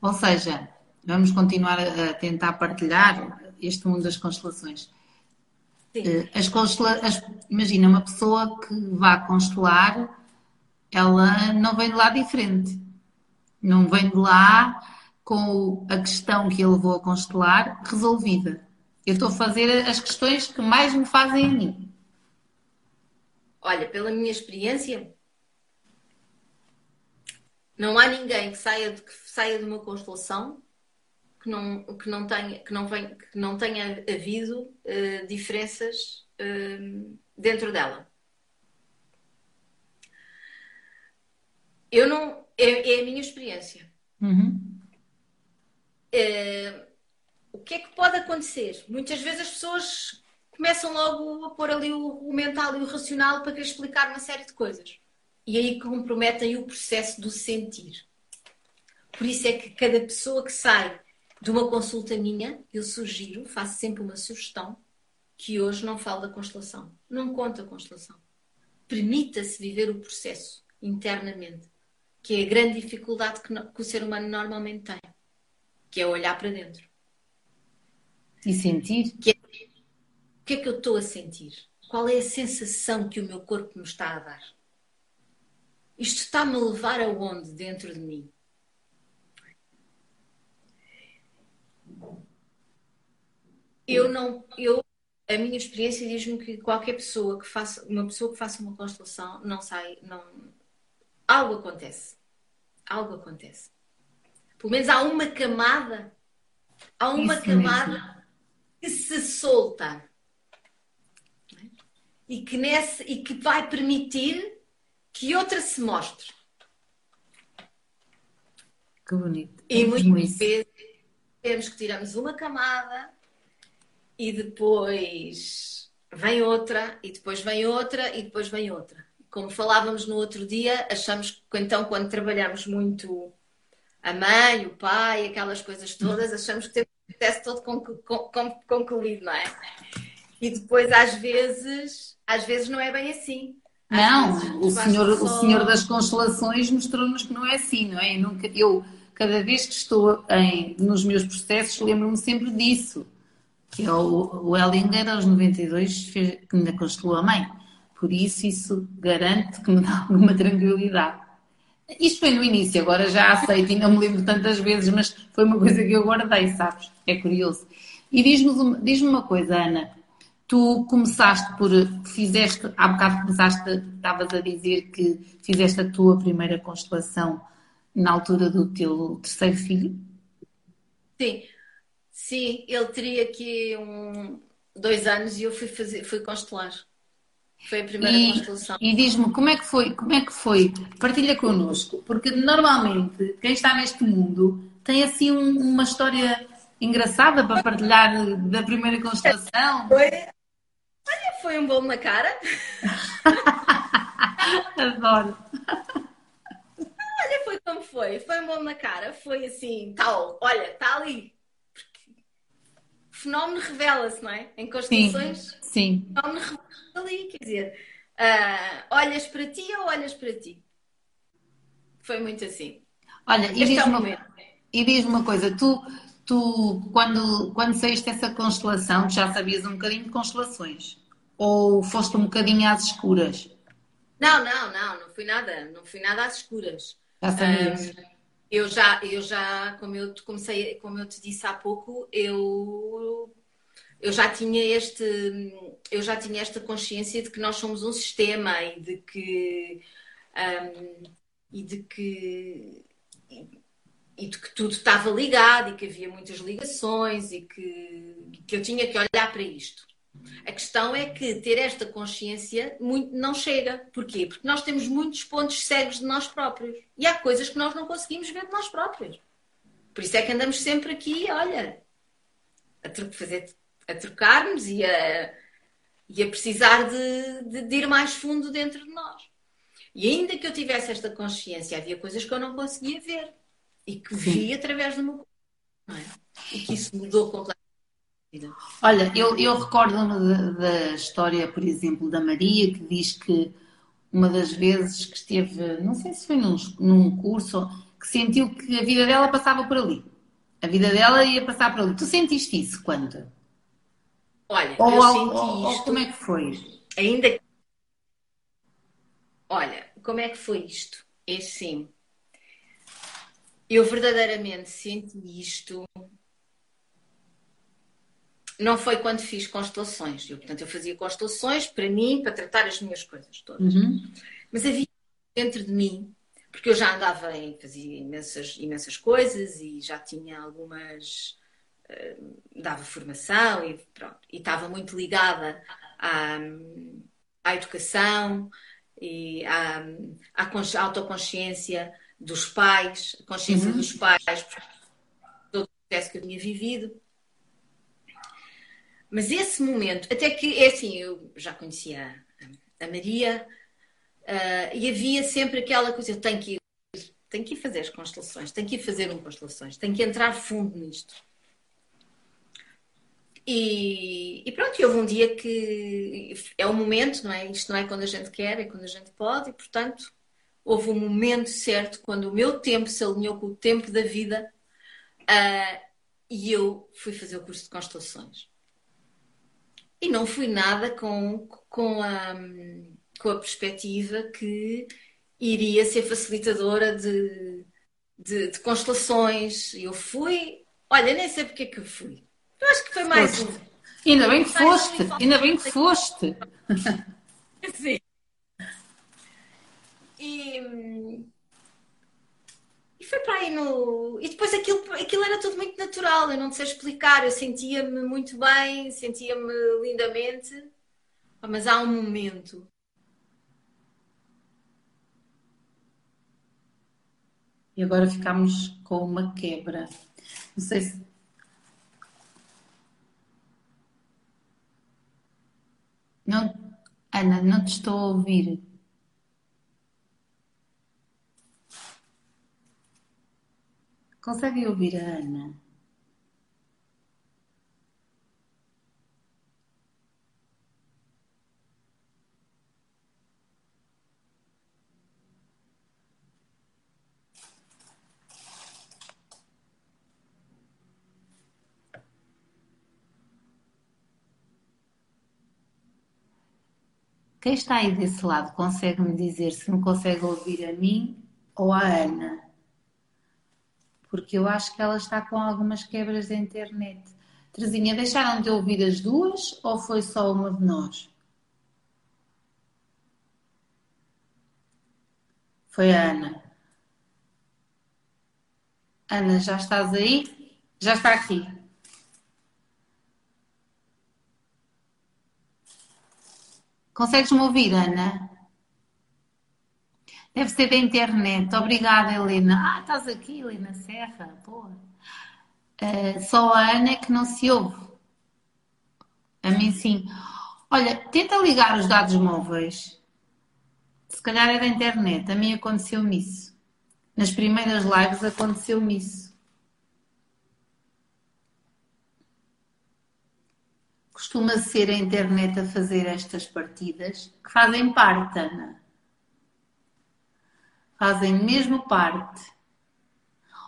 Ou seja, vamos continuar a tentar partilhar este mundo das constelações. Eh, as constela as, imagina uma pessoa que vá constelar, ela não vem de lá diferente. Não vem de lá com a questão que ele levou a constelar resolvida. Eu estou a fazer as questões que mais me fazem a mim. Olha, pela minha experiência, não há ninguém que saia de, que saia de uma constelação que não, que não, tenha, que não, que não tenha havido uh, diferenças uh, dentro dela. Eu não. É, é a minha experiência. Uhum. Uh, o que é que pode acontecer? Muitas vezes as pessoas começam logo a pôr ali o, o mental e o racional para querer explicar uma série de coisas. E aí comprometem o processo do sentir. Por isso é que cada pessoa que sai de uma consulta minha, eu sugiro, faço sempre uma sugestão, que hoje não falo da constelação. Não conta a constelação. Permita-se viver o processo internamente, que é a grande dificuldade que, que o ser humano normalmente tem, que é olhar para dentro. E sentir? Que é, o que é que eu estou a sentir? Qual é a sensação que o meu corpo me está a dar? Isto está-me a levar aonde dentro de mim? Eu não, eu, a minha experiência diz-me que qualquer pessoa que faça, uma pessoa que faça uma constelação não sai, não, algo acontece, algo acontece. Pelo menos há uma camada, há uma Isso camada mesmo. que se solta e que nesse e que vai permitir que outra se mostre. Que bonito. E muitas vezes temos que tiramos uma camada e depois vem outra, e depois vem outra, e depois vem outra. Como falávamos no outro dia, achamos que então quando trabalhamos muito a mãe, o pai, aquelas coisas todas, achamos que temos o processo todo concluído, não é? E depois às vezes, às vezes não é bem assim. Às não, o senhor, só... o senhor das constelações mostrou-nos que não é assim, não é? Eu, nunca, eu cada vez que estou em, nos meus processos, lembro-me sempre disso que é o, o Ellinger aos 92 fez, que ainda constelou a mãe. Por isso, isso garante que me dá alguma tranquilidade. Isto foi no início, agora já aceito e não me lembro tantas vezes, mas foi uma coisa que eu guardei, sabes? É curioso. E diz-me diz uma coisa, Ana. Tu começaste por. Fizeste. Há bocado começaste. Estavas a dizer que fizeste a tua primeira constelação na altura do teu terceiro filho? Sim, Sim, ele teria aqui um, dois anos e eu fui, fazer, fui constelar. Foi a primeira e, constelação. E diz-me como é que foi, como é que foi? Partilha connosco, porque normalmente quem está neste mundo tem assim um, uma história engraçada para partilhar da primeira constelação. Foi, olha, foi um bom na cara. Adoro. Olha, foi como foi. Foi um bom na cara. Foi assim, tal, olha, está ali fenómeno revela-se, não é? Em constelações, sim, sim. o fenómeno revela-se ali, quer dizer, uh, olhas para ti ou olhas para ti? Foi muito assim. Olha, e diz-me é uma, diz uma coisa, tu, tu quando, quando saíste dessa constelação, já sabias um bocadinho de constelações? Ou foste um bocadinho às escuras? Não, não, não, não fui nada, não fui nada às escuras. Já sabias? Um, eu já, eu já, como eu comecei, como eu te disse há pouco, eu eu já tinha este eu já tinha esta consciência de que nós somos um sistema e de que um, e de que e de que tudo estava ligado e que havia muitas ligações e que, que eu tinha que olhar para isto. A questão é que ter esta consciência muito não chega. Porquê? Porque nós temos muitos pontos cegos de nós próprios. E há coisas que nós não conseguimos ver de nós próprios. Por isso é que andamos sempre aqui, olha, a, fazer, a trocar-nos e a, e a precisar de, de, de, ir mais fundo dentro de nós. E ainda que eu tivesse esta consciência, havia coisas que eu não conseguia ver e que vi através do meu corpo. É? E que isso mudou completamente Olha, eu, eu recordo-me da, história, por exemplo, da Maria, que diz que uma das vezes que esteve, não sei se foi num, num curso, que sentiu que a vida dela passava por ali. A vida dela ia passar por ali. Tu sentiste isso quando? Olha, ou, eu ou, senti ou, isto. como é que foi? Ainda. Olha, como é que foi isto? É sim. Eu verdadeiramente senti isto. Não foi quando fiz constelações. Eu, portanto, eu fazia constelações para mim, para tratar as minhas coisas todas. Uhum. Mas havia dentro de mim, porque eu já andava em, fazia imensas, imensas coisas e já tinha algumas. Uh, dava formação e pronto. E estava muito ligada à, à educação e à, à autoconsciência dos pais, a consciência uhum. dos pais, todo o processo que eu tinha vivido. Mas esse momento, até que é assim, eu já conhecia a Maria uh, e havia sempre aquela coisa, eu tenho que ir, tenho que ir fazer as constelações, tenho que ir fazer um constelações, tenho que entrar fundo nisto. E, e pronto, houve um dia que é o momento, não é? Isto não é quando a gente quer, é quando a gente pode, e portanto houve um momento certo quando o meu tempo se alinhou com o tempo da vida uh, e eu fui fazer o curso de constelações. E não fui nada com, com, a, com a perspectiva que iria ser facilitadora de, de, de constelações. Eu fui, olha, nem sei porque é que eu fui. Eu acho que foi mais foste. um. Ainda bem que foste, ainda bem que foste. Sim. E, e foi para aí no. E depois aquilo, aquilo era tudo muito natural, eu não sei explicar, eu sentia-me muito bem, sentia-me lindamente, mas há um momento. E agora ficamos com uma quebra. Não sei se. Não, Ana, não te estou a ouvir. Consegue ouvir a Ana? Quem está aí desse lado consegue me dizer se me consegue ouvir a mim ou a Ana? Porque eu acho que ela está com algumas quebras da internet. Terezinha, deixaram de ouvir as duas ou foi só uma de nós? Foi a Ana. Ana, já estás aí? Já está aqui. Consegues me ouvir, Ana? Deve ser da internet. Obrigada, Helena. Ah, estás aqui, Helena Serra. Boa. Uh, só a Ana é que não se ouve. A mim sim. Olha, tenta ligar os dados móveis. Se calhar é da internet. A mim aconteceu-me isso. Nas primeiras lives aconteceu-me isso. Costuma ser a internet a fazer estas partidas que fazem parte, Ana fazem mesmo parte.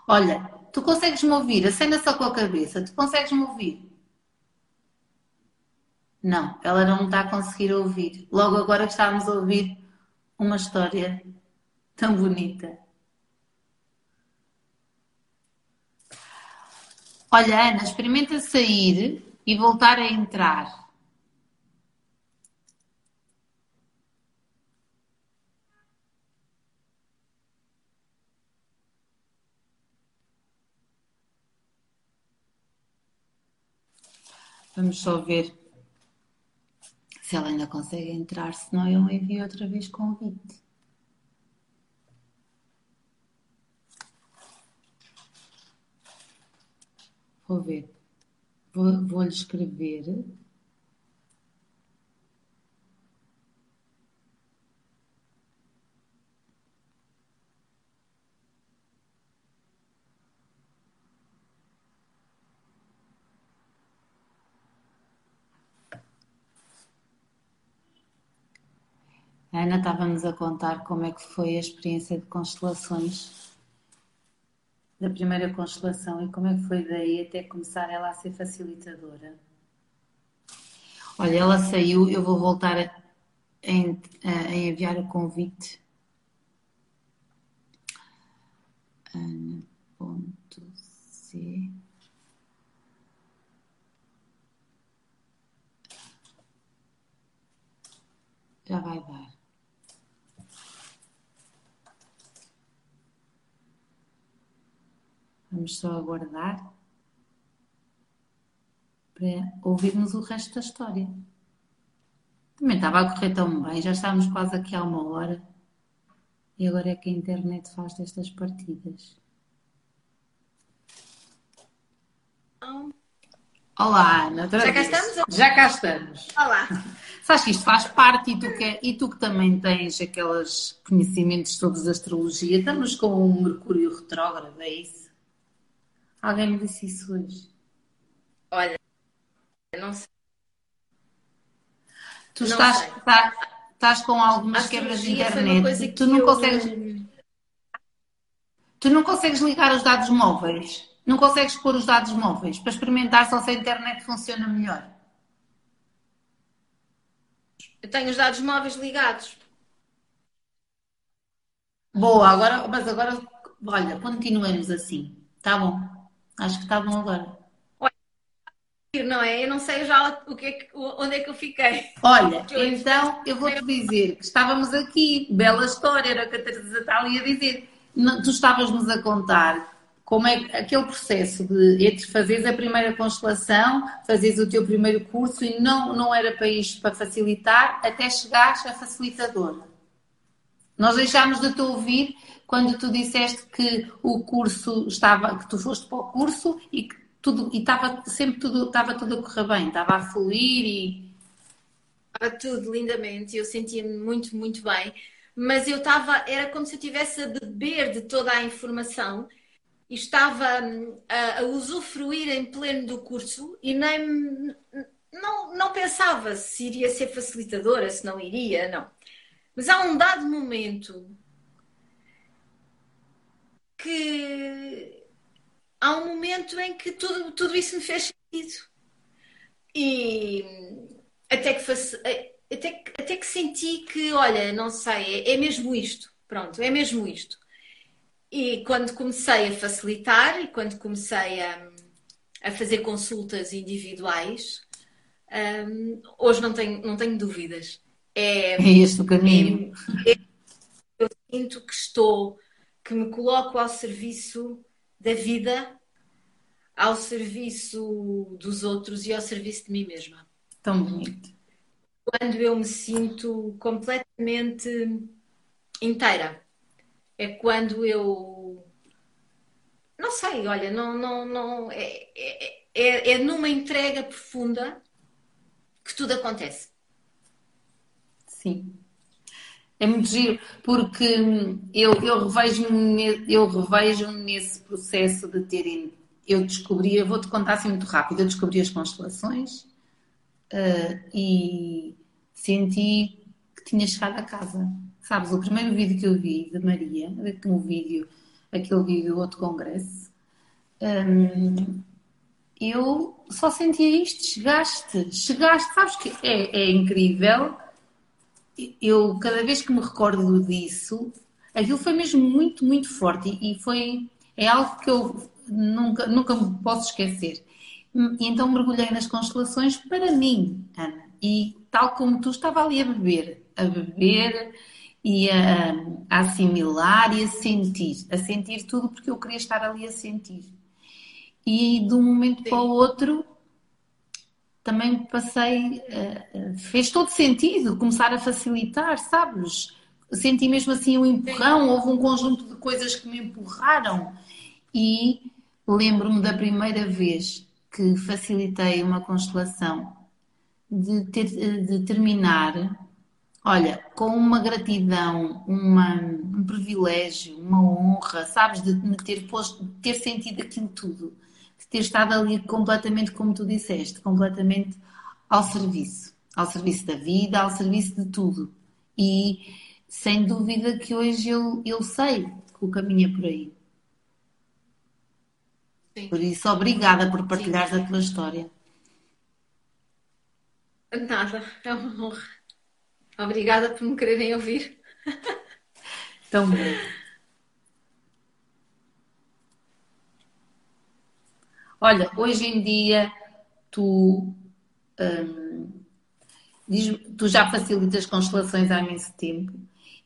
Olha, tu consegues me ouvir? Acenda só com a cabeça. Tu consegues me ouvir? Não, ela não está a conseguir ouvir. Logo agora estávamos a ouvir uma história tão bonita. Olha, Ana, experimenta sair e voltar a entrar. Vamos só ver se ela ainda consegue entrar, senão eu envio outra vez convite. Vou ver. Vou-lhe vou escrever. Ana estava-nos a contar como é que foi a experiência de constelações, da primeira constelação e como é que foi daí até começar ela a ser facilitadora. Olha, ela saiu, eu vou voltar a, a, a enviar o convite. Ana.c Já vai dar. Vamos só aguardar para ouvirmos o resto da história. Também estava a correr tão bem, já estávamos quase aqui há uma hora. E agora é que a internet faz destas partidas. Olá, Ana. Já cá estamos? Já cá estamos. Olá. Sabes que isto faz parte e tu que, e tu que também tens aqueles conhecimentos sobre a astrologia, estamos com um Mercúrio retrógrado, é isso? Alguém me disse isso hoje? Olha, não sei. Tu não estás, sei. Tá, estás com algumas quebras de internet. Tu não consegues. Tu não consegues ligar os dados móveis. Não consegues pôr os dados móveis para experimentar só se a internet funciona melhor. Eu tenho os dados móveis ligados. Boa, agora, mas agora, olha, continuemos assim. Tá bom. Acho que está bom agora não é? Eu não sei já o que é que, onde é que eu fiquei. Olha, então eu vou-te dizer que estávamos aqui, bela história, era o que a Teresa está ali a dizer. Tu estavas-nos a contar como é aquele processo de entre fazeres a primeira constelação, fazeres o teu primeiro curso e não, não era para isto para facilitar, até chegares a facilitadora. Nós deixámos de te ouvir quando tu disseste que o curso estava, que tu foste para o curso e que tudo, e estava sempre tudo, estava tudo a correr bem, estava a fluir e. Estava tudo lindamente, eu sentia-me muito, muito bem, mas eu estava, era como se eu estivesse a beber de toda a informação e estava hum, a, a usufruir em pleno do curso e nem não, não pensava se iria ser facilitadora, se não iria, não. Mas há um dado momento que há um momento em que tudo, tudo isso me fez sentido. E até que, até, até que senti que, olha, não sei, é, é mesmo isto. Pronto, é mesmo isto. E quando comecei a facilitar e quando comecei a, a fazer consultas individuais, um, hoje não tenho, não tenho dúvidas. É, é este o caminho. É, é, eu sinto que estou, que me coloco ao serviço da vida ao serviço dos outros e ao serviço de mim mesma. Tão bonito. Quando eu me sinto completamente inteira. É quando eu. Não sei, olha, não, não, não. É, é, é, é numa entrega profunda que tudo acontece. Sim. É muito giro, porque eu, eu revejo-me eu revejo nesse processo de ter. Eu descobri, eu vou-te contar assim muito rápido, eu descobri as constelações uh, e senti que tinha chegado a casa. Sabes, o primeiro vídeo que eu vi de Maria, um vídeo, aquele vídeo outro congresso, um, eu só sentia isto, chegaste, chegaste, sabes que é, é incrível eu cada vez que me recordo disso, aquilo foi mesmo muito, muito forte e foi é algo que eu nunca, nunca me posso esquecer. E então mergulhei nas constelações para mim, Ana. E tal como tu estava ali a beber, a beber e a, a assimilar e a sentir, a sentir tudo porque eu queria estar ali a sentir. E de um momento Sim. para o outro também passei, eh, eh, fez todo sentido começar a facilitar, sabes? Senti mesmo assim um empurrão, houve um conjunto de coisas que me empurraram. E lembro-me da primeira vez que facilitei uma constelação de, ter, de terminar, olha, com uma gratidão, uma, um privilégio, uma honra, sabes, de, de ter, posto, de ter sentido aquilo tudo ter estado ali completamente, como tu disseste, completamente ao serviço. Ao serviço da vida, ao serviço de tudo. E sem dúvida que hoje eu, eu sei que o caminho é por aí. Sim. Por isso, obrigada por partilhares Sim. a tua história. Nada, é uma honra. Obrigada por me quererem ouvir. Tão bom. Olha, hoje em dia tu, hum, tu já facilitas constelações há imenso tempo.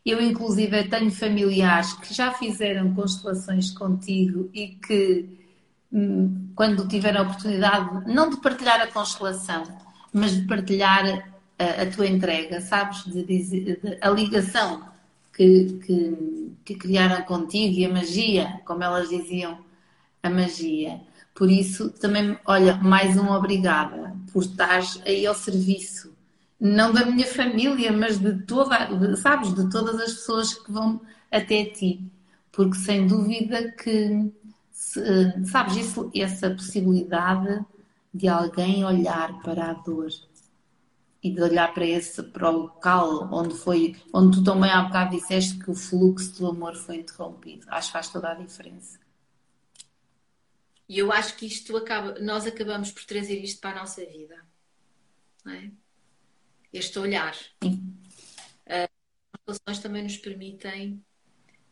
Eu, inclusive, tenho familiares que já fizeram constelações contigo e que, hum, quando tiveram a oportunidade, não de partilhar a constelação, mas de partilhar a, a tua entrega, sabes? De, de, a ligação que, que, que criaram contigo e a magia, como elas diziam, a magia. Por isso, também, olha, mais um obrigada por estar aí ao serviço, não da minha família, mas de toda, sabes, de todas as pessoas que vão até ti. Porque sem dúvida que, se, sabes, isso, essa possibilidade de alguém olhar para a dor e de olhar para esse para o local onde foi, onde tu também há bocado disseste que o fluxo do amor foi interrompido. Acho que faz toda a diferença. E eu acho que isto acaba, nós acabamos por trazer isto para a nossa vida. É? Este olhar. Sim. Uh, as relações também nos permitem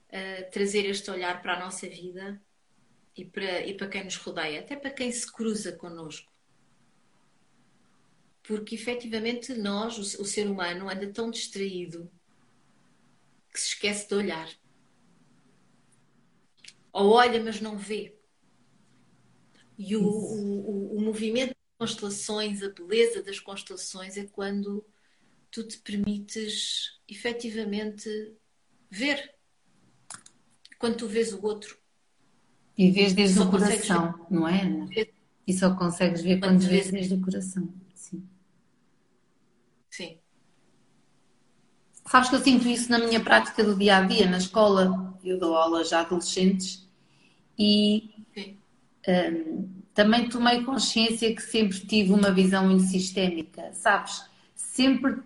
uh, trazer este olhar para a nossa vida e para, e para quem nos rodeia, até para quem se cruza connosco. Porque efetivamente nós, o, o ser humano, anda tão distraído que se esquece de olhar. Ou olha, mas não vê. E o, o, o, movimento das constelações, a beleza das constelações é quando tu te permites efetivamente ver. Quando tu vês o outro. E vês desde só o coração, ver. não é, Ana? E só consegues ver quando, quando vês desde o coração. Sim. Sim. Sabes que eu sinto isso na minha prática do dia a dia, na escola. Eu dou aulas a adolescentes e um, também tomei consciência que sempre tive uma visão muito sistémica, sabes? Sempre,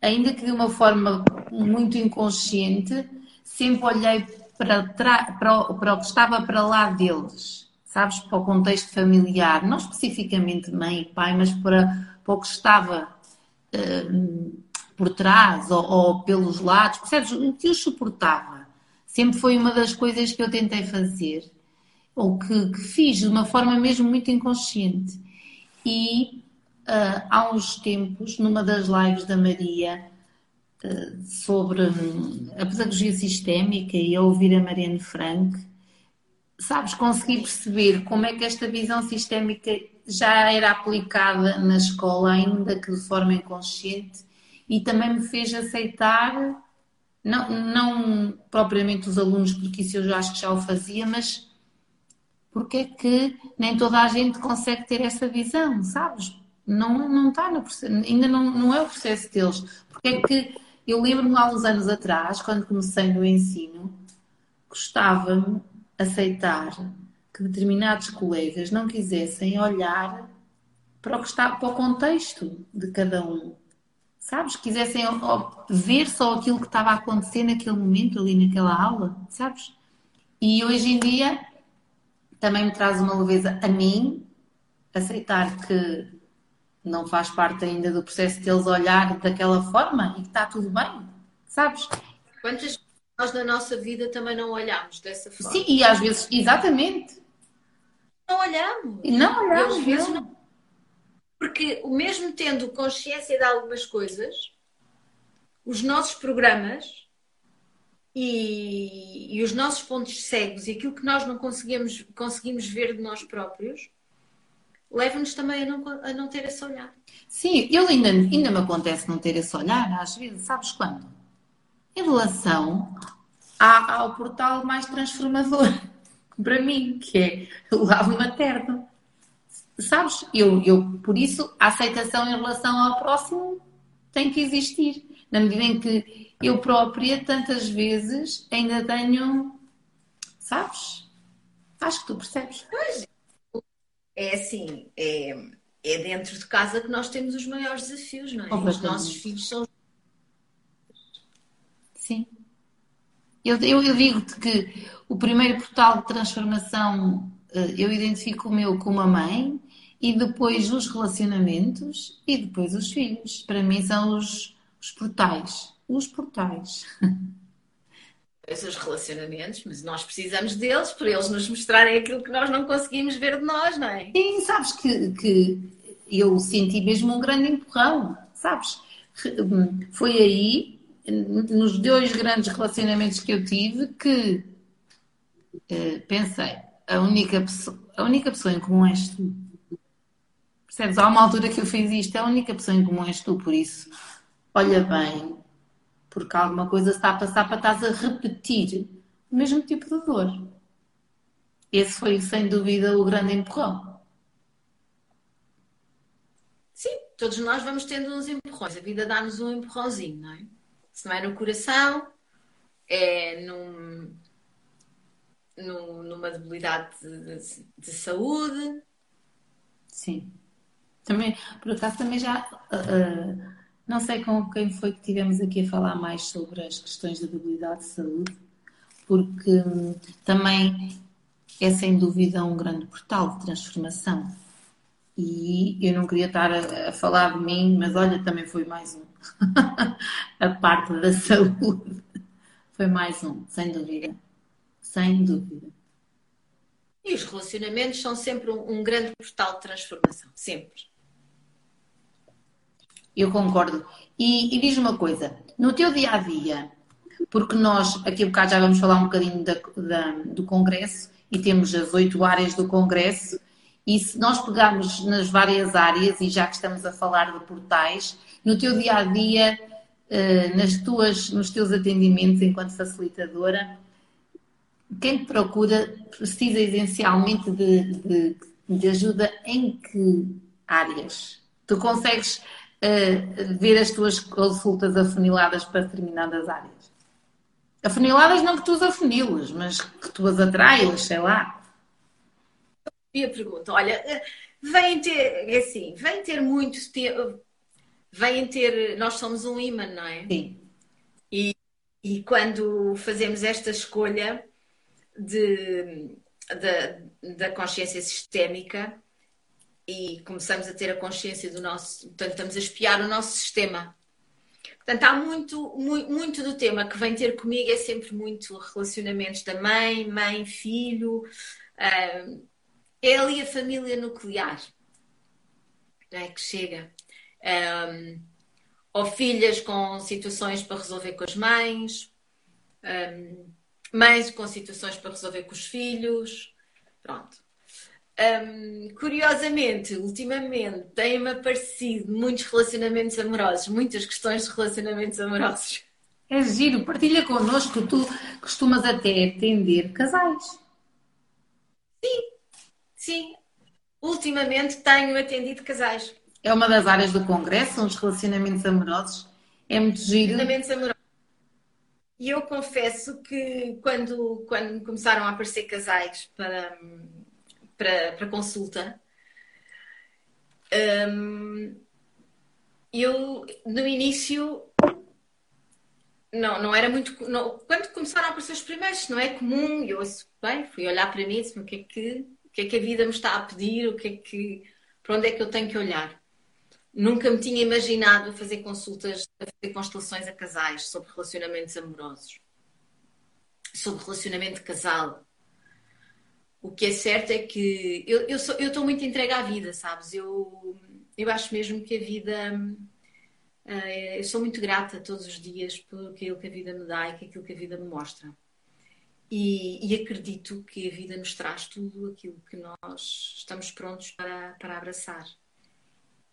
ainda que de uma forma muito inconsciente, sempre olhei para, para, o, para o que estava para lá deles, sabes? Para o contexto familiar, não especificamente mãe e pai, mas para, para o que estava por trás ou, ou pelos lados, percebes? O que os suportava. Sempre foi uma das coisas que eu tentei fazer ou que, que fiz de uma forma mesmo muito inconsciente. E uh, há uns tempos, numa das lives da Maria, uh, sobre um, a pedagogia sistémica e a ouvir a Marianne Frank, sabes, consegui perceber como é que esta visão sistémica já era aplicada na escola, ainda que de forma inconsciente, e também me fez aceitar, não, não propriamente os alunos, porque isso eu já acho que já o fazia, mas porque é que nem toda a gente consegue ter essa visão, sabes? Não, não está no processo, ainda não, não é o processo deles. Porque é que eu lembro-me há uns anos atrás, quando comecei no ensino, gostava-me aceitar que determinados colegas não quisessem olhar para o que está para o contexto de cada um. Sabes? Quisessem ver só aquilo que estava a acontecer naquele momento, ali naquela aula, sabes? E hoje em dia também me traz uma leveza a mim aceitar que não faz parte ainda do processo deles olhar daquela forma e que está tudo bem, sabes? Quantas nós na nossa vida também não olhamos dessa forma? Sim, e às vezes, exatamente. Não olhamos. E não olhamos. Às vezes não. Porque mesmo tendo consciência de algumas coisas, os nossos programas e, e, os nossos pontos cegos e aquilo que nós não conseguimos, conseguimos ver de nós próprios leva-nos também a não, a não ter esse olhar. Sim, eu ainda, ainda me acontece não ter esse olhar, às vezes, sabes quando? Em relação ao portal mais transformador para mim, que é o lado materno. Sabes, eu, eu, por isso, a aceitação em relação ao próximo tem que existir. Na medida em que eu própria, tantas vezes, ainda tenho. Sabes? Acho que tu percebes. Pois. É assim, é, é dentro de casa que nós temos os maiores desafios, não é? Os nossos filhos são. Eu, eu, eu digo-te que o primeiro portal de transformação eh, eu identifico o meu com uma mãe e depois os relacionamentos e depois os filhos. Para mim são os, os portais. Os portais. Os relacionamentos, mas nós precisamos deles para eles nos mostrarem aquilo que nós não conseguimos ver de nós, não é? Sim, sabes que, que eu senti mesmo um grande empurrão, sabes? Foi aí, nos dois grandes relacionamentos que eu tive, que uh, pensei, a única, pessoa, a única pessoa em comum és tu. Percebes? Há uma altura que eu fiz isto, a única pessoa em comum és tu, por isso, olha bem, porque alguma coisa está a passar para estás a repetir o mesmo tipo de dor. Esse foi, sem dúvida, o grande empurrão. Sim, todos nós vamos tendo uns empurrões. A vida dá-nos um empurrãozinho, não é? Se não é no coração, é num, num, numa debilidade de, de, de, saúde. Sim. Também, por acaso, também já. Uh, não sei com quem foi que tivemos aqui a falar mais sobre as questões da debilidade de saúde, porque um, também é sem dúvida um grande portal de transformação. E eu não queria estar a, a falar de mim, mas olha, também foi mais um. a parte da saúde. Foi mais um, sem dúvida sem dúvida. E os relacionamentos são sempre um, um grande portal de transformação, sempre. Eu concordo. E, e diz uma coisa, no teu dia a dia, porque nós aqui um bocado já vamos falar um bocadinho da, da, do Congresso e temos as oito áreas do Congresso, e se nós pegarmos nas várias áreas, e já que estamos a falar de portais, no teu dia a dia, eh, nas tuas, nos teus atendimentos enquanto facilitadora, quem procura precisa essencialmente de, de, de, ajuda em que áreas? Tu consegues uh, ver as tuas consultas afuniladas para determinadas áreas? Afuniladas não que tu as afunilas, mas que tu as atraias, sei lá. E a pergunta, olha, eh, vêm ter, é assim, vêm ter muito tempo, vêm ter, nós somos um imã, não é? Sim. E, e quando fazemos esta escolha, de, de, da consciência sistémica e começamos a ter a consciência do nosso. Portanto, estamos a espiar o nosso sistema. Portanto, há muito, muito, muito do tema que vem ter comigo é sempre muito relacionamentos da mãe, mãe, filho. Uh, ali a família nuclear é, que chega. Um, ou filhas com situações para resolver com as mães. Um, mães com situações para resolver com os filhos. Pronto. Um, curiosamente, ultimamente, têm-me aparecido muitos relacionamentos amorosos, muitas questões de relacionamentos amorosos. É giro, partilha connosco, tu costumas até atender casais. Sim, sim. Ultimamente tenho atendido casais. É uma das áreas do Congresso, os relacionamentos amorosos. É muito giro. Relacionamentos amorosos e eu confesso que quando, quando começaram a aparecer casais para, para, para consulta, um, eu no início não, não era muito. Não, quando começaram a aparecer os primeiros, não é comum, eu bem, fui olhar para mim e disse o que é que, o que é que a vida me está a pedir, o que é que, para onde é que eu tenho que olhar. Nunca me tinha imaginado fazer consultas, fazer constelações a casais sobre relacionamentos amorosos, sobre relacionamento casal. O que é certo é que eu, sou, eu estou muito entregue à vida, sabes? Eu, eu acho mesmo que a vida. Uh, eu sou muito grata todos os dias por aquilo que a vida me dá e por aquilo que a vida me mostra. E, e, acredito que a vida nos traz tudo aquilo que nós estamos prontos para, para abraçar.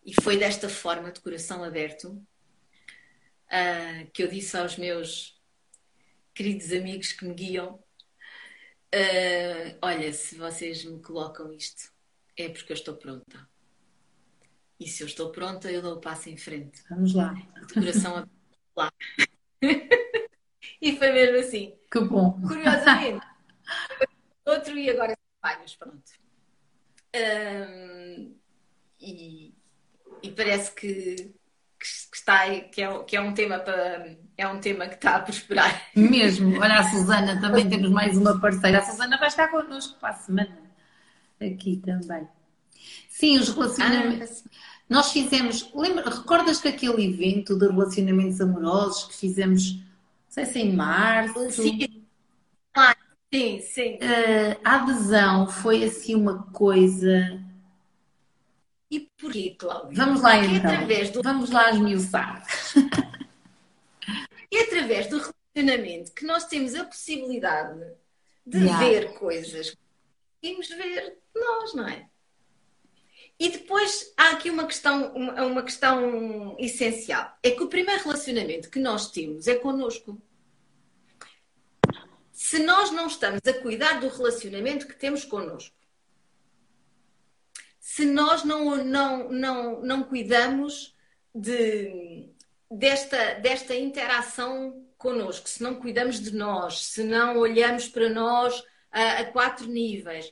E foi desta forma, de coração aberto, uh, que eu disse aos meus queridos amigos que me guiam: uh, Olha, se vocês me colocam isto, é porque eu estou pronta. E se eu estou pronta, eu dou o passo em frente. Vamos lá. De coração aberto. Lá. e foi mesmo assim. Que bom. Curiosamente. Outro e agora vários, pronto. Um, e, e parece que, que, que está que é, que é um tema para é um tema que está a prosperar. Mesmo. Olha, a Susana, também temos mais uma parceira. A Susana vai estar connosco para a semana. Aqui também. Sim, os relacionamentos. Ah, Nós fizemos. Lembra, recordas que aquele evento de relacionamentos amorosos que fizemos, não sei se em março? Sim. Ah, sim, sim. Uh, a adesão foi assim uma coisa. E porquê, Cláudia? Vamos lá Porque então. Do... Vamos lá esmiuçar. E através do relacionamento que nós temos a possibilidade de yeah. ver coisas que conseguimos ver nós, não é? E depois há aqui uma questão, uma, uma questão essencial. É que o primeiro relacionamento que nós temos é connosco. Se nós não estamos a cuidar do relacionamento que temos connosco, se nós não, não, não, não cuidamos de, desta, desta interação connosco, se não cuidamos de nós, se não olhamos para nós a, a quatro níveis,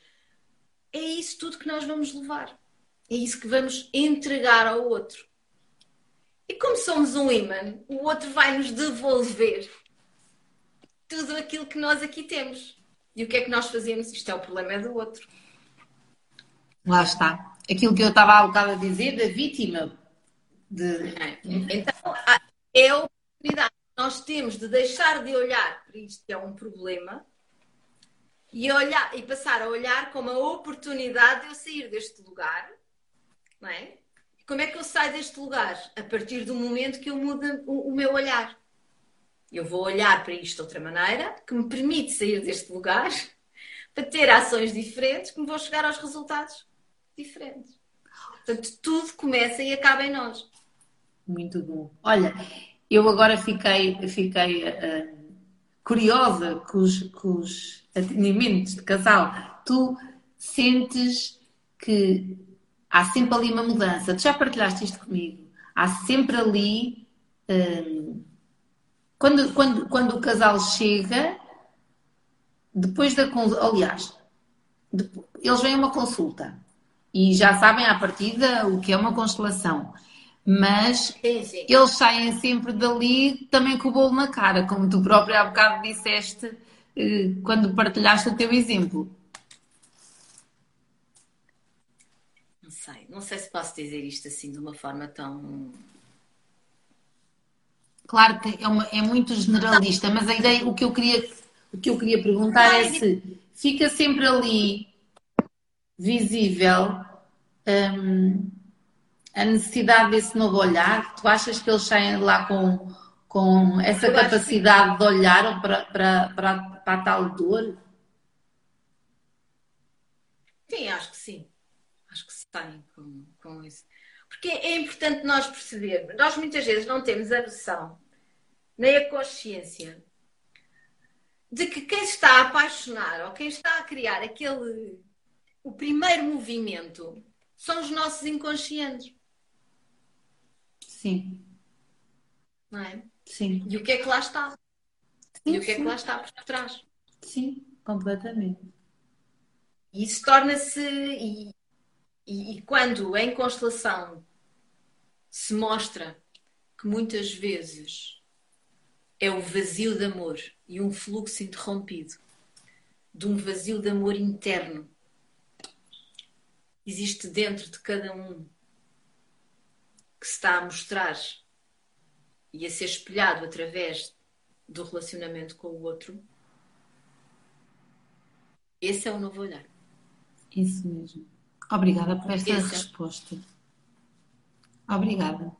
é isso tudo que nós vamos levar. É isso que vamos entregar ao outro. E como somos um imã, o outro vai nos devolver tudo aquilo que nós aqui temos. E o que é que nós fazemos? Isto é o problema do outro. Lá está. Aquilo que eu estava há bocado a dizer da vítima. De... Então, é a oportunidade que nós temos de deixar de olhar para isto que é um problema e, olhar, e passar a olhar como a oportunidade de eu sair deste lugar não é? Como é que eu saio deste lugar? A partir do momento que eu mudo o, o meu olhar. Eu vou olhar para isto de outra maneira, que me permite sair deste lugar, para ter ações diferentes, que me vão chegar aos resultados diferentes. Portanto, tudo começa e acaba em nós. Muito bom. Olha, eu agora fiquei, fiquei uh, curiosa com os, com os atendimentos de casal. Tu sentes que há sempre ali uma mudança. Tu já partilhaste isto comigo. Há sempre ali. Hum, quando, quando, quando o casal chega, depois da. Aliás, depois, eles vêm a uma consulta e já sabem à partida o que é uma constelação. Mas sim, sim. eles saem sempre dali também com o bolo na cara, como tu próprio há bocado disseste eh, quando partilhaste o teu exemplo. sei, não sei se posso dizer isto assim de uma forma tão. Claro que é, uma, é muito generalista, mas a ideia, o que eu queria, o que eu queria perguntar é se fica sempre ali visível hum, a necessidade desse novo olhar. Tu achas que eles saem lá com, com essa capacidade de olhar para, para, para, para a tal dor? Sim, acho que sim têm com, com isso. Porque é importante nós percebermos. Nós muitas vezes não temos a noção, nem a consciência, de que quem está a apaixonar ou quem está a criar aquele. O primeiro movimento são os nossos inconscientes. Sim. Não é? Sim. E o que é que lá está? Sim, e o que sim. é que lá está por trás? Sim, completamente. E isso torna-se. E, e, e quando em constelação se mostra que muitas vezes é o vazio de amor e um fluxo interrompido de um vazio de amor interno existe dentro de cada um que se está a mostrar e a ser espelhado através do relacionamento com o outro. Esse é o novo olhar. Isso mesmo. Obrigada por esta esse. resposta. Obrigada.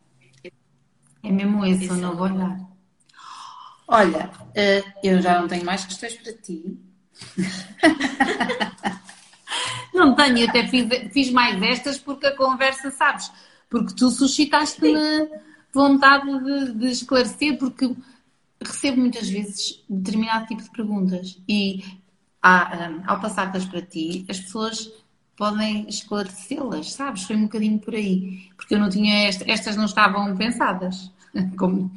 É mesmo esse, esse o novo olhar. Olha, eh, eu já não tenho mais questões para ti. não tenho, até fiz, fiz mais estas porque a conversa, sabes? Porque tu suscitaste-me vontade de, de esclarecer, porque recebo muitas vezes determinado tipo de perguntas e eh, ao passar-las para ti, as pessoas podem esclarecê-las, sabes? Foi um bocadinho por aí. Porque eu não tinha esta, estas não estavam pensadas como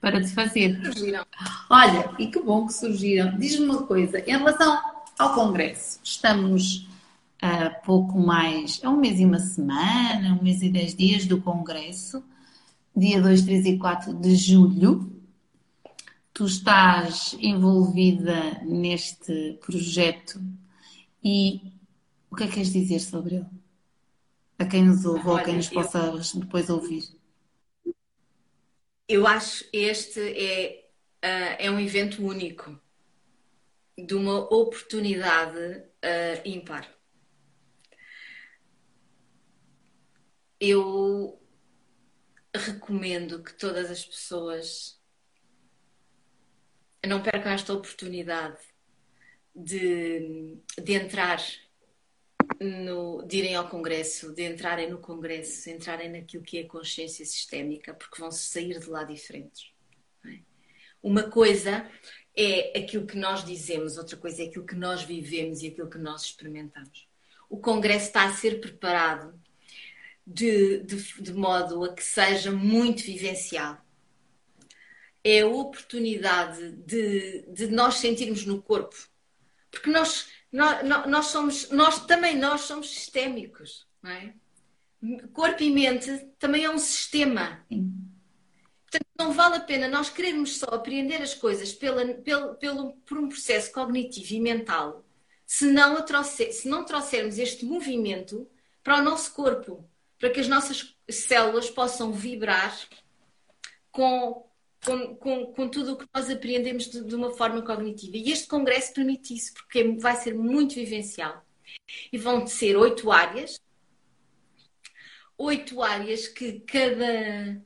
para te fazer. Surgiram. Olha, e que bom que surgiram. Diz-me uma coisa, em relação ao Congresso, estamos a pouco mais, é um mês e uma semana, um mês e dez dias do Congresso. dia 2, 3 e 4 de julho. Tu estás envolvida neste projeto e o que é que queres dizer sobre ele? A quem nos ouve ou a quem nos possa eu, depois ouvir. Eu acho este é, uh, é um evento único, de uma oportunidade uh, ímpar. Eu recomendo que todas as pessoas não percam esta oportunidade de, de entrar no, de irem ao Congresso, de entrarem no Congresso, entrarem naquilo que é consciência sistémica, porque vão sair de lá diferentes. É? Uma coisa é aquilo que nós dizemos, outra coisa é aquilo que nós vivemos e aquilo que nós experimentamos. O Congresso está a ser preparado de, de, de modo a que seja muito vivencial. É a oportunidade de, de nós sentirmos no corpo, porque nós nós, nós, somos, nós também nós somos sistémicos, não é? Corpo e mente também é um sistema. Portanto, não vale a pena nós querermos só apreender as coisas pela, pelo, pelo, por um processo cognitivo e mental se não, trouxer, se não trouxermos este movimento para o nosso corpo, para que as nossas células possam vibrar com, com, com, com tudo o que nós aprendemos de, de, uma forma cognitiva. E este congresso permite isso, porque vai ser muito vivencial. E vão ser oito áreas, oito áreas que cada,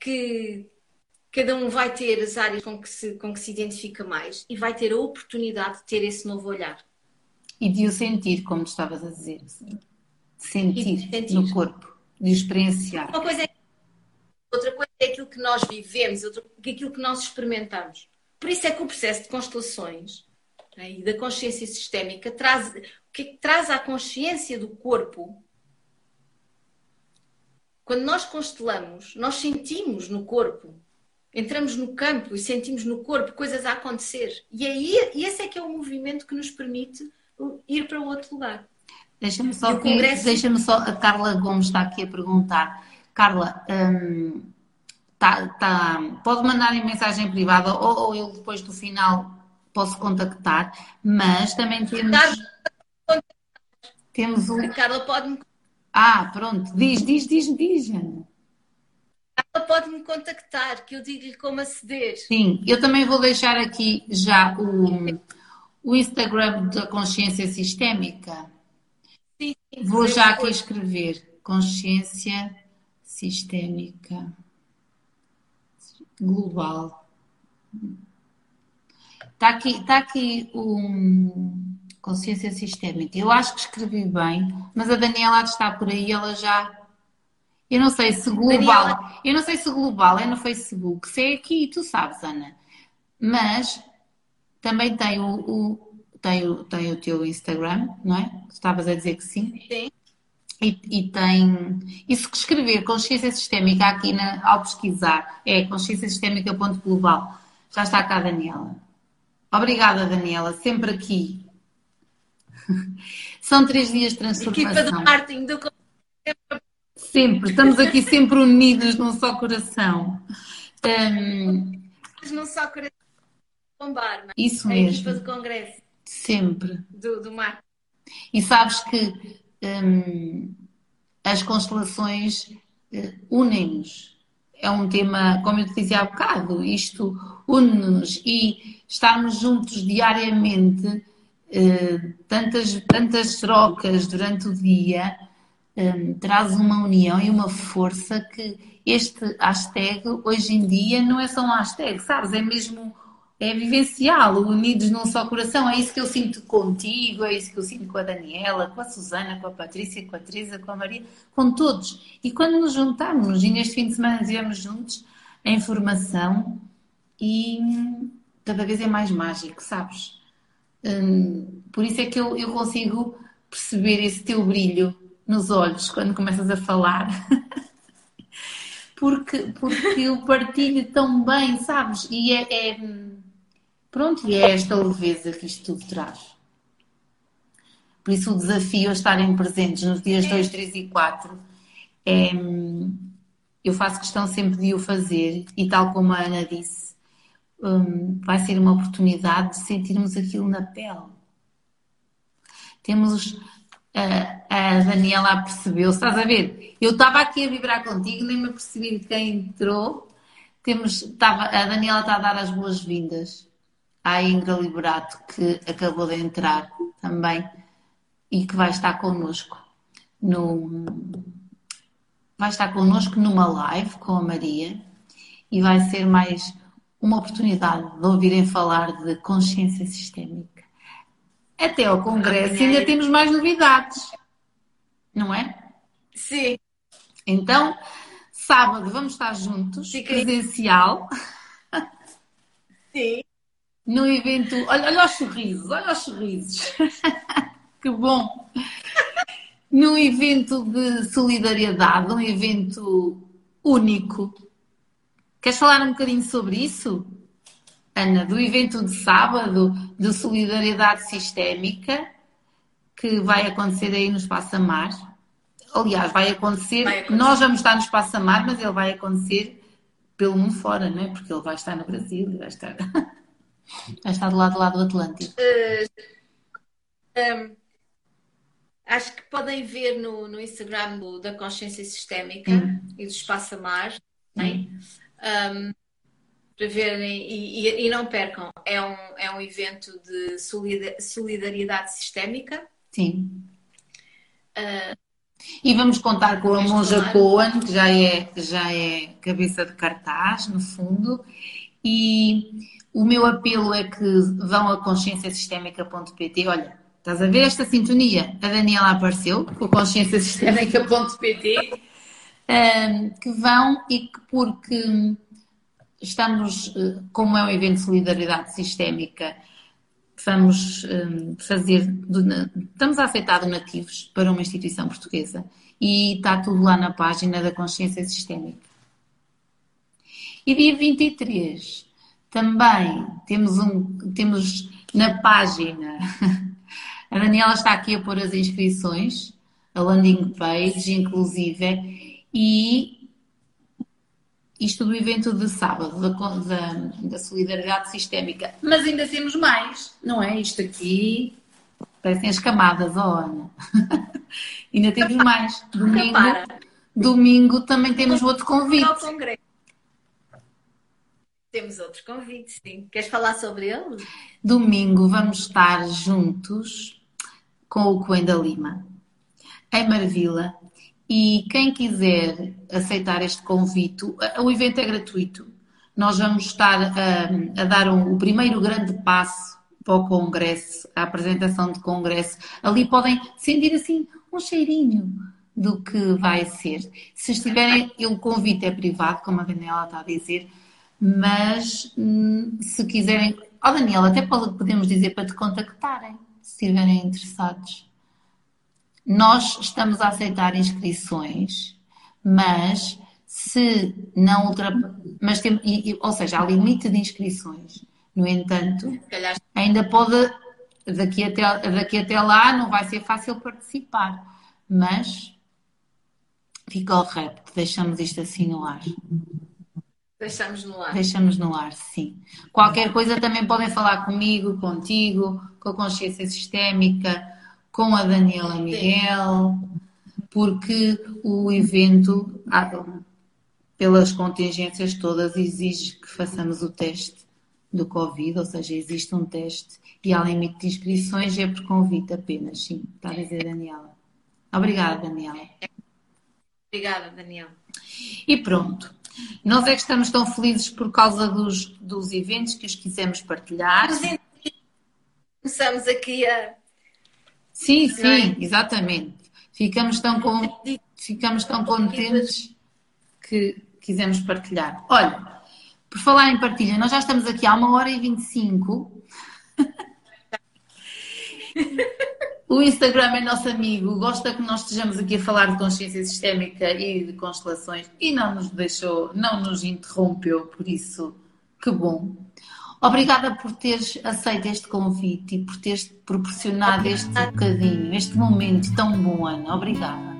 que cada um vai ter as áreas com que, se, com que se identifica mais e vai ter a oportunidade de ter esse novo olhar. E de o sentir, como estavas a dizer. Sentir, sentir, no corpo, de experienciar. Uma coisa é outra coisa é aquilo que nós vivemos, outra, aquilo que nós experimentamos. Por isso é que o processo de constelações né, e da consciência sistémica traz, o que, é que traz à consciência do corpo. Quando nós constelamos, nós sentimos no corpo, entramos no campo e sentimos no corpo coisas a acontecer. E aí, e esse é que é o movimento que nos permite ir para outro lugar. Deixa-me só, congresso... deixa só, a Carla Gomes está aqui a perguntar Carla, um, tá, tá, pode mandar em mensagem privada ou, ou, eu depois do final posso contactar, mas também temos. Temos um. Carla pode-me. Ah, pronto, diz, diz, diz, diz, Ana. Carla pode-me contactar, que eu digo-lhe como aceder. Sim, eu também vou deixar aqui já o, o Instagram da consciência sistémica. Vou já aqui escrever consciência sistémica global. Está aqui, está aqui um consciência sistémica. Eu acho que escrevi bem, mas a Daniela está por aí, ela já. Eu não sei se global. Daniela... Eu não sei se global é no Facebook, se é aqui, tu sabes, Ana. Mas também tem o, o, tem o, tem o teu Instagram, não é? Estavas a dizer que sim? Sim. E, e, tem. Isso que escrever consciência sistémica aqui na, ao pesquisar é consciência sistémica.global. Já está cá a Daniela. Obrigada, Daniela, sempre aqui. São três dias de transformação. Equipa do Martin do Sempre, estamos aqui sempre unidos num só coração. Um... Num só coração bombar, não é? Isso mesmo. A equipa do Congresso. Sempre. Do, do Martin. E sabes que um, as constelações uh, unem-nos. É um tema, como eu te dizia há bocado, isto une-nos e estarmos juntos diariamente, uh, tantas, tantas trocas durante o dia, um, traz uma união e uma força que este hashtag hoje em dia não é só um hashtag, sabes? É mesmo é vivenciá-lo, unidos num só coração. É isso que eu sinto contigo, é isso que eu sinto com a Daniela, com a Susana, com a Patrícia, com a Teresa, com a Maria, com todos. E quando nos juntamos, e neste fim de semana estivemos juntos, a informação e cada vez é mais mágico, sabes? Hum, por isso é que eu, eu consigo perceber esse teu brilho nos olhos quando começas a falar. porque, porque eu partilho tão bem, sabes? E é, é Pronto, e é esta leveza que isto tudo traz. Por isso o desafio a estarem presentes nos dias 2, 3 e 4 é, eu faço questão sempre de o fazer e tal como a Ana disse, um, vai ser uma oportunidade de sentirmos aquilo na pele. Temos a, a Daniela percebeu, estás a ver? Eu estava aqui a vibrar contigo, nem me apercebi de quem entrou. Temos, estava, a Daniela está a dar as boas-vindas à Ingra Liberato, que acabou de entrar também e que vai estar connosco no, vai estar connosco numa live com a Maria e vai ser mais uma oportunidade de ouvirem falar de consciência sistémica. Até ao Congresso ainda temos mais novidades, não é? Sim. Então, sábado vamos estar juntos, Sim. presencial. Sim. No evento. Olha, olha os sorrisos, olha os sorrisos. que bom! num evento de solidariedade, um evento único. Queres falar um bocadinho sobre isso, Ana? Do evento de sábado de solidariedade sistémica que vai acontecer aí no Espaço Amar. Aliás, vai acontecer, vai acontecer, nós vamos estar no Espaço Amar, mas ele vai acontecer pelo mundo fora, não é? Porque ele vai estar no Brasil e vai estar, vai estar do lado, lado do Atlântico. Uh, um Acho que podem ver no, no Instagram do, da Consciência Sistémica uhum. e do Espaço Amar, né? um, para verem e, e, e, não percam, é um, é um evento de solidariedade sistémica. Sim. Uh, e vamos contar com a Monja Cohen, que já é, já é cabeça de cartaz, no fundo, e o meu apelo é que vão a conscienciasistémica.pt. Olha, Estás a ver esta sintonia? A Daniela apareceu com conscienciasistémica.pt um, que vão e que porque estamos, eh, como é um evento de solidariedade sistémica, vamos fazer, estamos a aceitar donativos para uma instituição portuguesa e está tudo lá na página da Consciência Sistémica. E dia 23 também temos, um, temos na página A Daniela está aqui a pôr as inscrições, a landing page, inclusive, e isto do evento de sábado, da, da, da solidariedade sistémica. Mas ainda temos mais, não é? Isto aqui parecem as camadas, ó oh, Ana. ainda temos mais. Domingo, domingo também temos outro convite. Temos outro convite, sim. Queres falar sobre ele? Domingo vamos estar juntos com o Coen da Lima, em Marvila. E quem quiser aceitar este convite, o evento é gratuito. Nós vamos estar a, a dar um, o primeiro grande passo para o Congresso, a apresentação de Congresso. Ali podem sentir assim um cheirinho do que vai ser. Se estiverem, o convite é privado, como a Daniela está a dizer, mas hum, se quiserem. Ó oh, Daniela, até podemos dizer para te contactarem, se estiverem interessados. Nós estamos a aceitar inscrições, mas se não ultrapassar. Mas tem, ou seja, há limite de inscrições. No entanto, ainda pode. Daqui até, daqui até lá não vai ser fácil participar, mas fica o repto, deixamos isto assim no ar. Deixamos no ar. Deixamos no ar, sim. Qualquer coisa também podem falar comigo, contigo, com a consciência sistémica, com a Daniela Miguel, porque o evento, pelas contingências todas, exige que façamos o teste do Covid, ou seja, existe um teste e há limite de inscrições, é por convite apenas, sim, está a dizer Daniela. Obrigada, Daniela. Obrigada, Daniela. E pronto. Nós é que estamos tão felizes por causa dos, dos eventos que os quisemos partilhar. Começamos aqui a. Sim, sim, é? exatamente. Ficamos tão, com, ficamos tão contentes que quisemos partilhar. Olha, por falar em partilha, nós já estamos aqui há uma hora e vinte e cinco. O Instagram é nosso amigo, gosta que nós estejamos aqui a falar de consciência sistémica e de constelações e não nos deixou, não nos interrompeu, por isso, que bom. Obrigada por teres aceito este convite e por teres proporcionado este bocadinho, este momento tão bom, Ana. Obrigada.